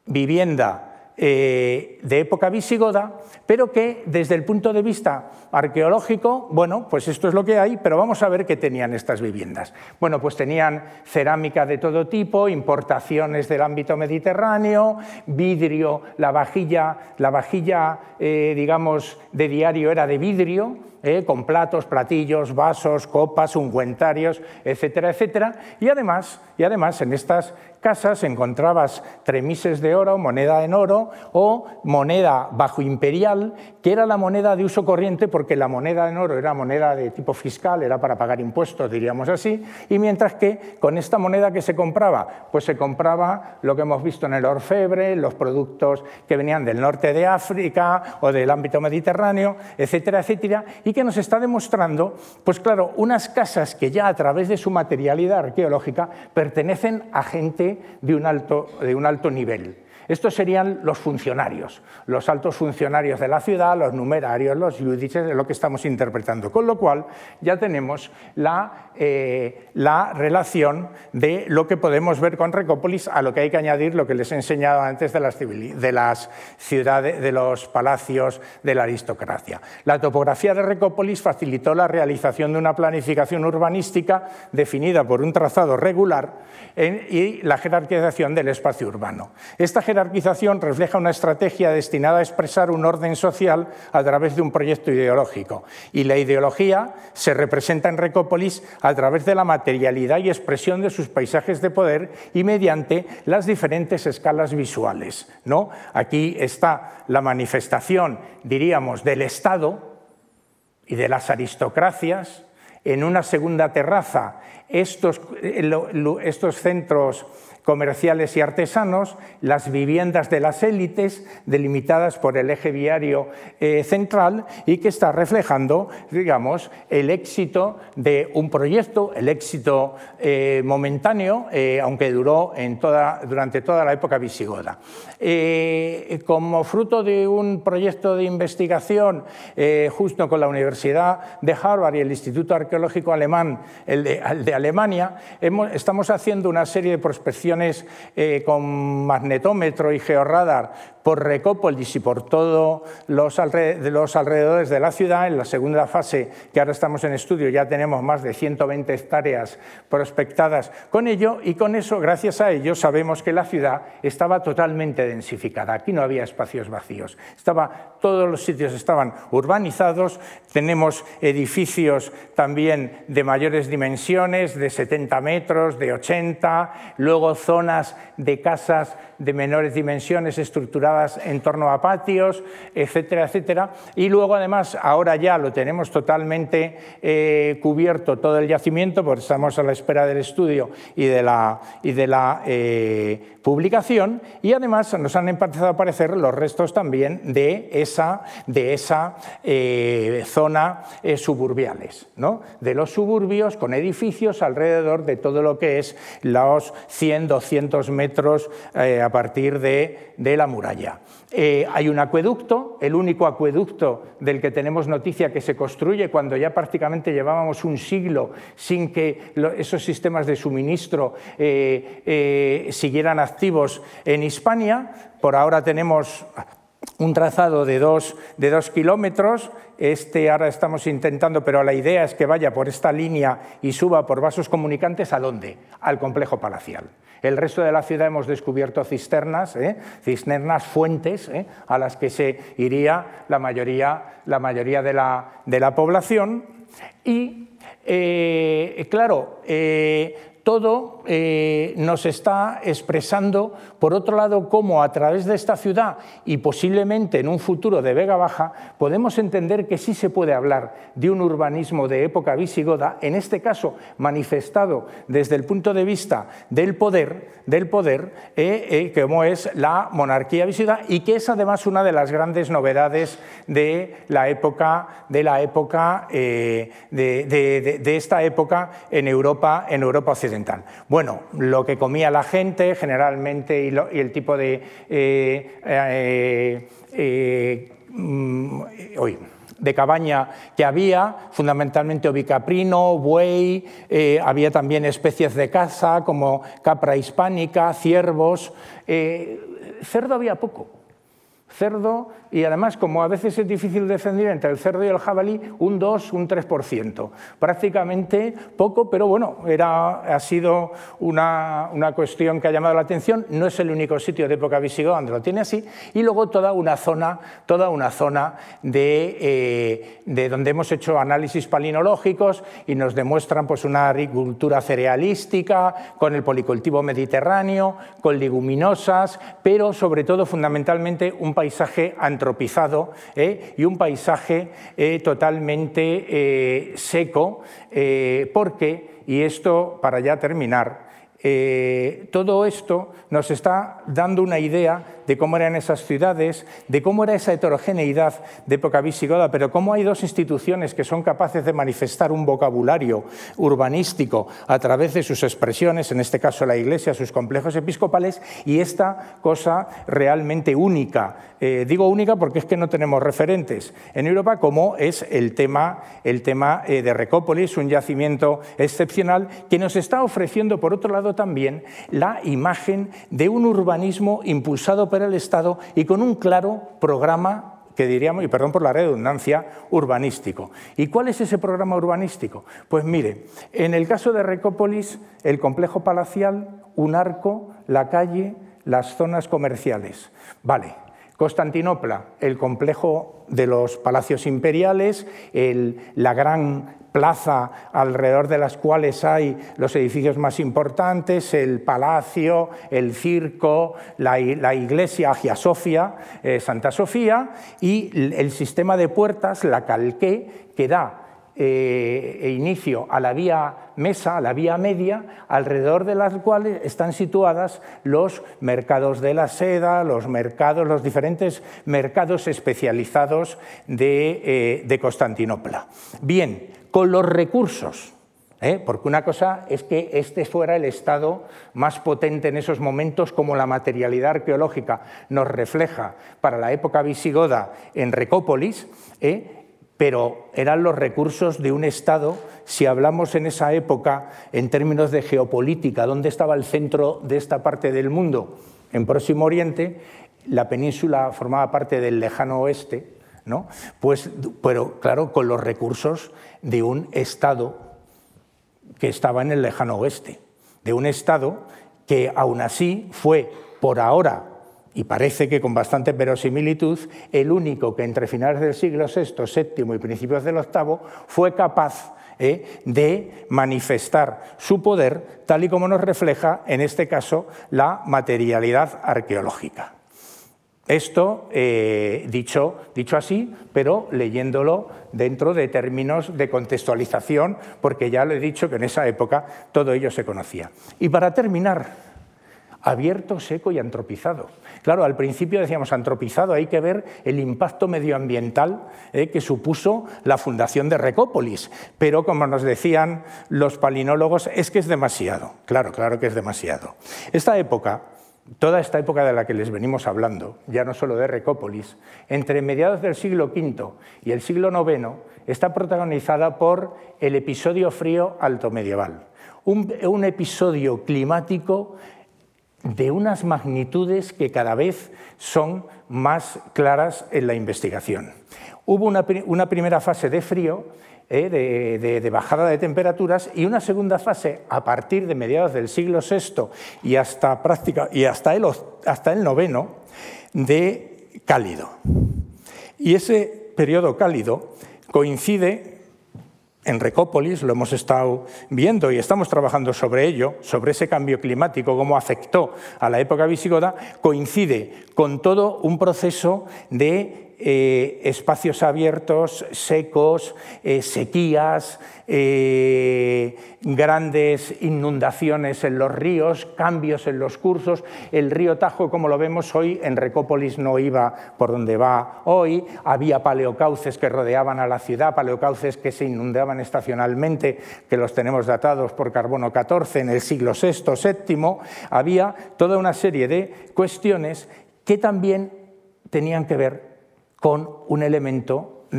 vivienda eh, de época visigoda, pero que desde el punto de vista arqueológico, bueno, pues esto es lo que hay, pero vamos a ver qué tenían estas viviendas. Bueno, pues tenían cerámica de todo tipo, importaciones del ámbito mediterráneo, vidrio, la vajilla, la vajilla eh, digamos, de diario era de vidrio, eh, con platos, platillos, vasos, copas, ungüentarios, etcétera, etcétera. Y además, y además en estas casas encontrabas tremises de oro, moneda en oro o moneda bajo imperial, que era la moneda de uso corriente porque la moneda en oro era moneda de tipo fiscal, era para pagar impuestos, diríamos así, y mientras que con esta moneda que se compraba, pues se compraba lo que hemos visto en el orfebre, los productos que venían del norte de África o del ámbito mediterráneo, etcétera, etcétera, y que nos está demostrando, pues claro, unas casas que ya a través de su materialidad arqueológica pertenecen a gente de un alto, de un alto nivel. Estos serían los funcionarios, los altos funcionarios de la ciudad, los numerarios, los judices, lo que estamos interpretando. Con lo cual ya tenemos la, eh, la relación de lo que podemos ver con Recópolis, a lo que hay que añadir lo que les he enseñado antes de las, de las ciudades, de los palacios de la aristocracia. La topografía de Recópolis facilitó la realización de una planificación urbanística definida por un trazado regular y la jerarquización del espacio urbano. Esta jerarquización refleja una estrategia destinada a expresar un orden social a través de un proyecto ideológico. Y la ideología se representa en Recópolis a través de la materialidad y expresión de sus paisajes de poder y mediante las diferentes escalas visuales. ¿no? Aquí está la manifestación, diríamos, del Estado y de las aristocracias en una segunda terraza estos, eh, estos centros comerciales y artesanos, las viviendas de las élites delimitadas por el eje viario eh, central y que está reflejando, digamos, el éxito de un proyecto, el éxito eh, momentáneo, eh, aunque duró durante toda la época visigoda. Como fruto de un proyecto de investigación justo con la Universidad de Harvard y el Instituto Arqueológico Alemán, el de Alemania, estamos haciendo una serie de prospecciones eh, con magnetómetro y georradar por Recópolis y por todos los, alrededores de la ciudad. En la segunda fase, que ahora estamos en estudio, ya tenemos más de 120 hectáreas prospectadas con ello y con eso, gracias a ello, sabemos que la ciudad estaba totalmente densificada. Aquí no había espacios vacíos. Estaba, todos los sitios estaban urbanizados. Tenemos edificios también de mayores dimensiones, de 70 metros, de 80, luego zonas de casas de menores dimensiones estructuradas en torno a patios, etcétera, etcétera. Y luego, además, ahora ya lo tenemos totalmente eh, cubierto todo el yacimiento, porque estamos a la espera del estudio y de la, y de la eh, publicación. Y además nos han empezado a aparecer los restos también de de esa eh, zona suburbiales, ¿no? de los suburbios con edificios alrededor de todo lo que es los 100, 200 metros a partir de, la muralla. Eh, hay un acueducto, el único acueducto del que tenemos noticia que se construye cuando ya prácticamente llevábamos un siglo sin que esos sistemas de suministro eh, eh, siguieran activos en Hispania. Por ahora tenemos un trazado de dos, de dos, kilómetros. Este ahora estamos intentando, pero la idea es que vaya por esta línea y suba por vasos comunicantes. ¿A dónde? Al complejo palacial. El resto de la ciudad hemos descubierto cisternas, ¿eh? cisternas, fuentes, ¿eh? a las que se iría la mayoría, la mayoría de, la, de, la, población. Y, eh, claro, todo eh, nos está expresando, por otro lado, cómo a través de esta ciudad y posiblemente en un futuro de Vega Baja, podemos entender que sí se puede hablar de un urbanismo de época visigoda, en este caso manifestado desde el punto de vista del poder, del poder eh, eh, como es la monarquía visigoda y que es además una de las grandes novedades de la época, de, la época, de, de esta época en Europa, en Europa occidental. Bueno, lo que comía la gente generalmente y, el tipo de... Eh, eh, eh, mm, de cabaña que había, fundamentalmente ovicaprino, buey, había también especies de caza como capra hispánica, ciervos. cerdo había poco. Cerdo y además, como a veces es difícil defender entre el cerdo y el jabalí, un 2, un 3%. Prácticamente poco, pero bueno, era, ha sido una, una, cuestión que ha llamado la atención. No es el único sitio de época visigoda donde lo tiene así. Y luego toda una zona, toda una zona de, eh, de donde hemos hecho análisis palinológicos y nos demuestran pues, una agricultura cerealística, con el policultivo mediterráneo, con leguminosas, pero sobre todo, fundamentalmente, un paisaje antropizado ¿eh? y un paisaje eh, totalmente eh, seco, porque, y esto para ya terminar, todo esto nos está dando una idea de cómo eran esas ciudades, de cómo era esa heterogeneidad de época visigoda, pero cómo hay dos instituciones que son capaces de manifestar un vocabulario urbanístico a través de sus expresiones, en este caso la Iglesia, sus complejos episcopales, y esta cosa realmente única. Eh, digo única porque es que no tenemos referentes en Europa, como es el tema, el tema eh, de Recópolis, un yacimiento excepcional que nos está ofreciendo, por otro lado, también la imagen de un urbanismo impulsado por el Estado y con un claro programa que diríamos, y perdón por la redundancia, urbanístico. ¿Y cuál es ese programa urbanístico? Pues mire, en el caso de Recópolis, el complejo palacial, un arco, la calle, las zonas comerciales. Vale. Constantinopla, el complejo de los palacios imperiales, la gran plaza alrededor de las cuales hay los edificios más importantes, el palacio, el circo, la, iglesia Agia Sofia, eh, Santa Sofía, y el sistema de puertas, la calqué, que da eh, e inicio a la vía mesa, a la vía media, alrededor de las cuales están situadas los mercados de la seda, los mercados, los diferentes mercados especializados de, eh, de Constantinopla. Bien, con los recursos. ¿eh? Porque una cosa es que este fuera el estado más potente en esos momentos, como la materialidad arqueológica nos refleja para la época visigoda en Recópolis, ¿eh? pero eran los recursos de un Estado, si hablamos en esa época en términos de geopolítica, dónde estaba el centro de esta parte del mundo, en Próximo Oriente, la península formaba parte del lejano oeste, ¿no? pues, pero claro, con los recursos de un Estado que estaba en el lejano oeste, de un Estado que aún así fue por ahora, y parece que con bastante verosimilitud, el único que entre finales del siglo VI, VII y principios del VIII fue capaz ¿eh? de manifestar su poder, tal y como nos refleja, en este caso, la materialidad arqueológica. Esto eh, dicho, dicho así, pero leyéndolo dentro de términos de contextualización, porque ya lo he dicho que en esa época todo ello se conocía. Y para terminar, abierto, seco y antropizado. Claro, al principio decíamos antropizado, hay que ver el impacto medioambiental eh, que supuso la fundación de Recópolis, pero como nos decían los palinólogos, es que es demasiado, claro, claro que es demasiado. Esta época, toda esta época de la que les venimos hablando, ya no solo de Recópolis, entre mediados del siglo V y el siglo IX, está protagonizada por el episodio frío alto medieval, un episodio climático de unas magnitudes que cada vez son más claras en la investigación. Hubo una, primera fase de frío, eh, de, bajada de temperaturas, y una segunda fase a partir de mediados del siglo VI y hasta, práctica, y hasta, el, hasta el noveno de cálido. Y ese periodo cálido coincide en Recópolis, lo hemos estado viendo y estamos trabajando sobre ello, sobre ese cambio climático, cómo afectó a la época visigoda, coincide con todo un proceso de eh, espacios abiertos, secos, eh, sequías, eh, grandes inundaciones en los ríos, cambios en los cursos. El río Tajo, como lo vemos hoy, en Recópolis no iba por donde va hoy. Había paleocauces que rodeaban a la ciudad, paleocauces que se inundaban estacionalmente, que los tenemos datados por carbono 14 en el siglo VI, VII. Había toda una serie de cuestiones que también tenían que ver con un elemento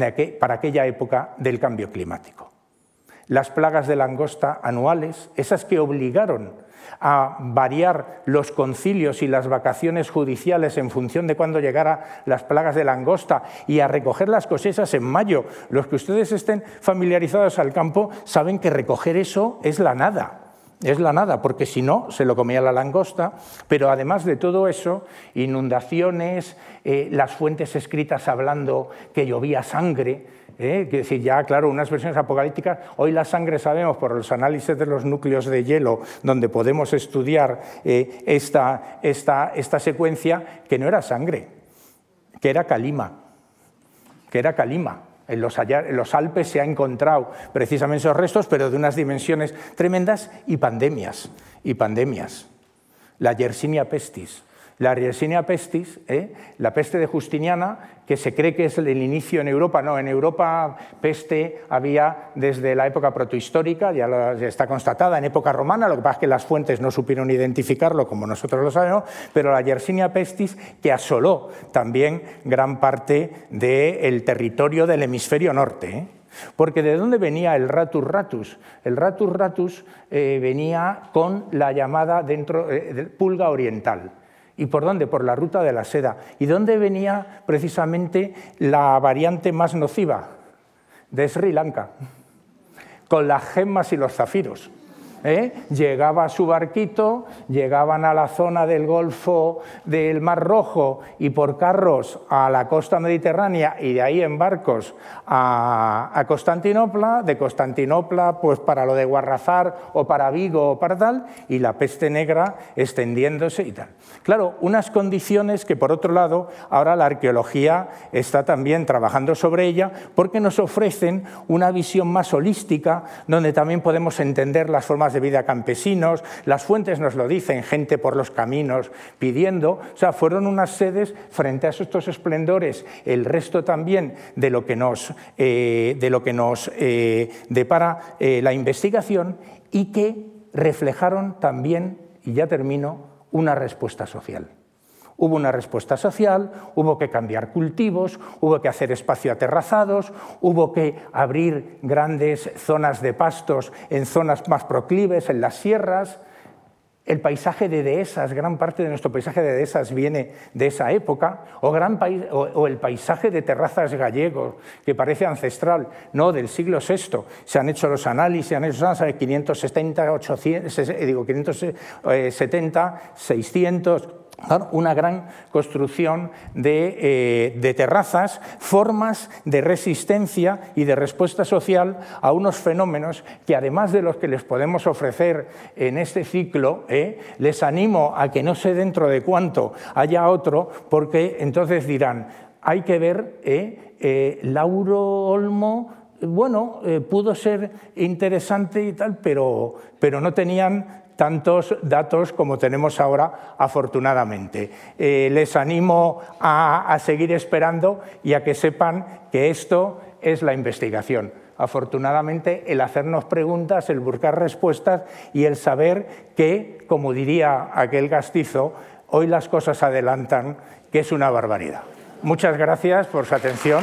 para aquella época del cambio climático. Las plagas de langosta anuales, esas que obligaron a variar los concilios y las vacaciones judiciales en función de cuándo llegara las plagas de langosta y a recoger las cosechas en mayo. Los que ustedes estén familiarizados al campo saben que recoger eso es la nada es la nada, porque si no, se lo comía la langosta, pero además de todo eso, inundaciones, eh, las fuentes escritas hablando que llovía sangre, eh, que decir, ya, claro, unas versiones apocalípticas, hoy la sangre sabemos por los análisis de los núcleos de hielo, donde podemos estudiar eh, esta, esta, esta secuencia, que no era sangre, que era calima, que era calima. En los, Alpes se han encontrado precisamente esos restos, pero de unas dimensiones tremendas y pandemias. Y pandemias. La Yersinia pestis, la Yersinia pestis, ¿eh? la peste de Justiniana, que se cree que es el inicio en Europa. No, en Europa peste había desde la época protohistórica, ya, está constatada, en época romana, lo que pasa es que las fuentes no supieron identificarlo como nosotros lo sabemos, pero la Yersinia pestis que asoló también gran parte del territorio del hemisferio norte. ¿eh? Porque ¿de dónde venía el ratus ratus? El ratus ratus eh, venía con la llamada dentro, pulga oriental. ¿Y por dónde? Por la ruta de la seda. ¿Y dónde venía precisamente la variante más nociva? De Sri Lanka, con las gemas y los zafiros. ¿Eh? llegaba su barquito, llegaban a la zona del Golfo del Mar Rojo y por carros a la costa mediterránea y de ahí en barcos a, a Constantinopla, de Constantinopla pues para lo de Guarrazar o para Vigo o para tal, y la peste negra extendiéndose y tal. Claro, unas condiciones que por otro lado ahora la arqueología está también trabajando sobre ella porque nos ofrecen una visión más holística donde también podemos entender las formas de vida campesinos, las fuentes nos lo dicen, gente por los caminos pidiendo, o sea, fueron unas sedes frente a estos esplendores, el resto también de lo que nos, eh, de lo que nos eh, depara eh, la investigación y que reflejaron también, y ya termino, una respuesta social. Hubo una respuesta social, hubo que cambiar cultivos, hubo que hacer espacio aterrazados, hubo que abrir grandes zonas de pastos en zonas más proclives, en las sierras. el paisaje de dehesas, gran parte de nuestro paisaje de dehesas viene de esa época, o, el paisaje de terrazas gallegos, que parece ancestral, no, del siglo VI. Se han hecho los análisis, se han hecho los 570, 800, digo, 570, 600 una gran construcción eh, de, terrazas, formas de resistencia y de respuesta social a unos fenómenos que además de los que les podemos ofrecer en este ciclo, eh, les animo a que no sé dentro de cuánto haya otro, porque entonces dirán, hay que ver, eh, Lauro Olmo bueno, pudo ser interesante y tal, pero, pero no tenían tantos datos como tenemos ahora, afortunadamente. Eh, les animo a, seguir esperando y a que sepan que esto es la investigación. Afortunadamente, el hacernos preguntas, el buscar respuestas y el saber que, como diría aquel gastizo, hoy las cosas adelantan, que es una barbaridad. Muchas gracias por su atención.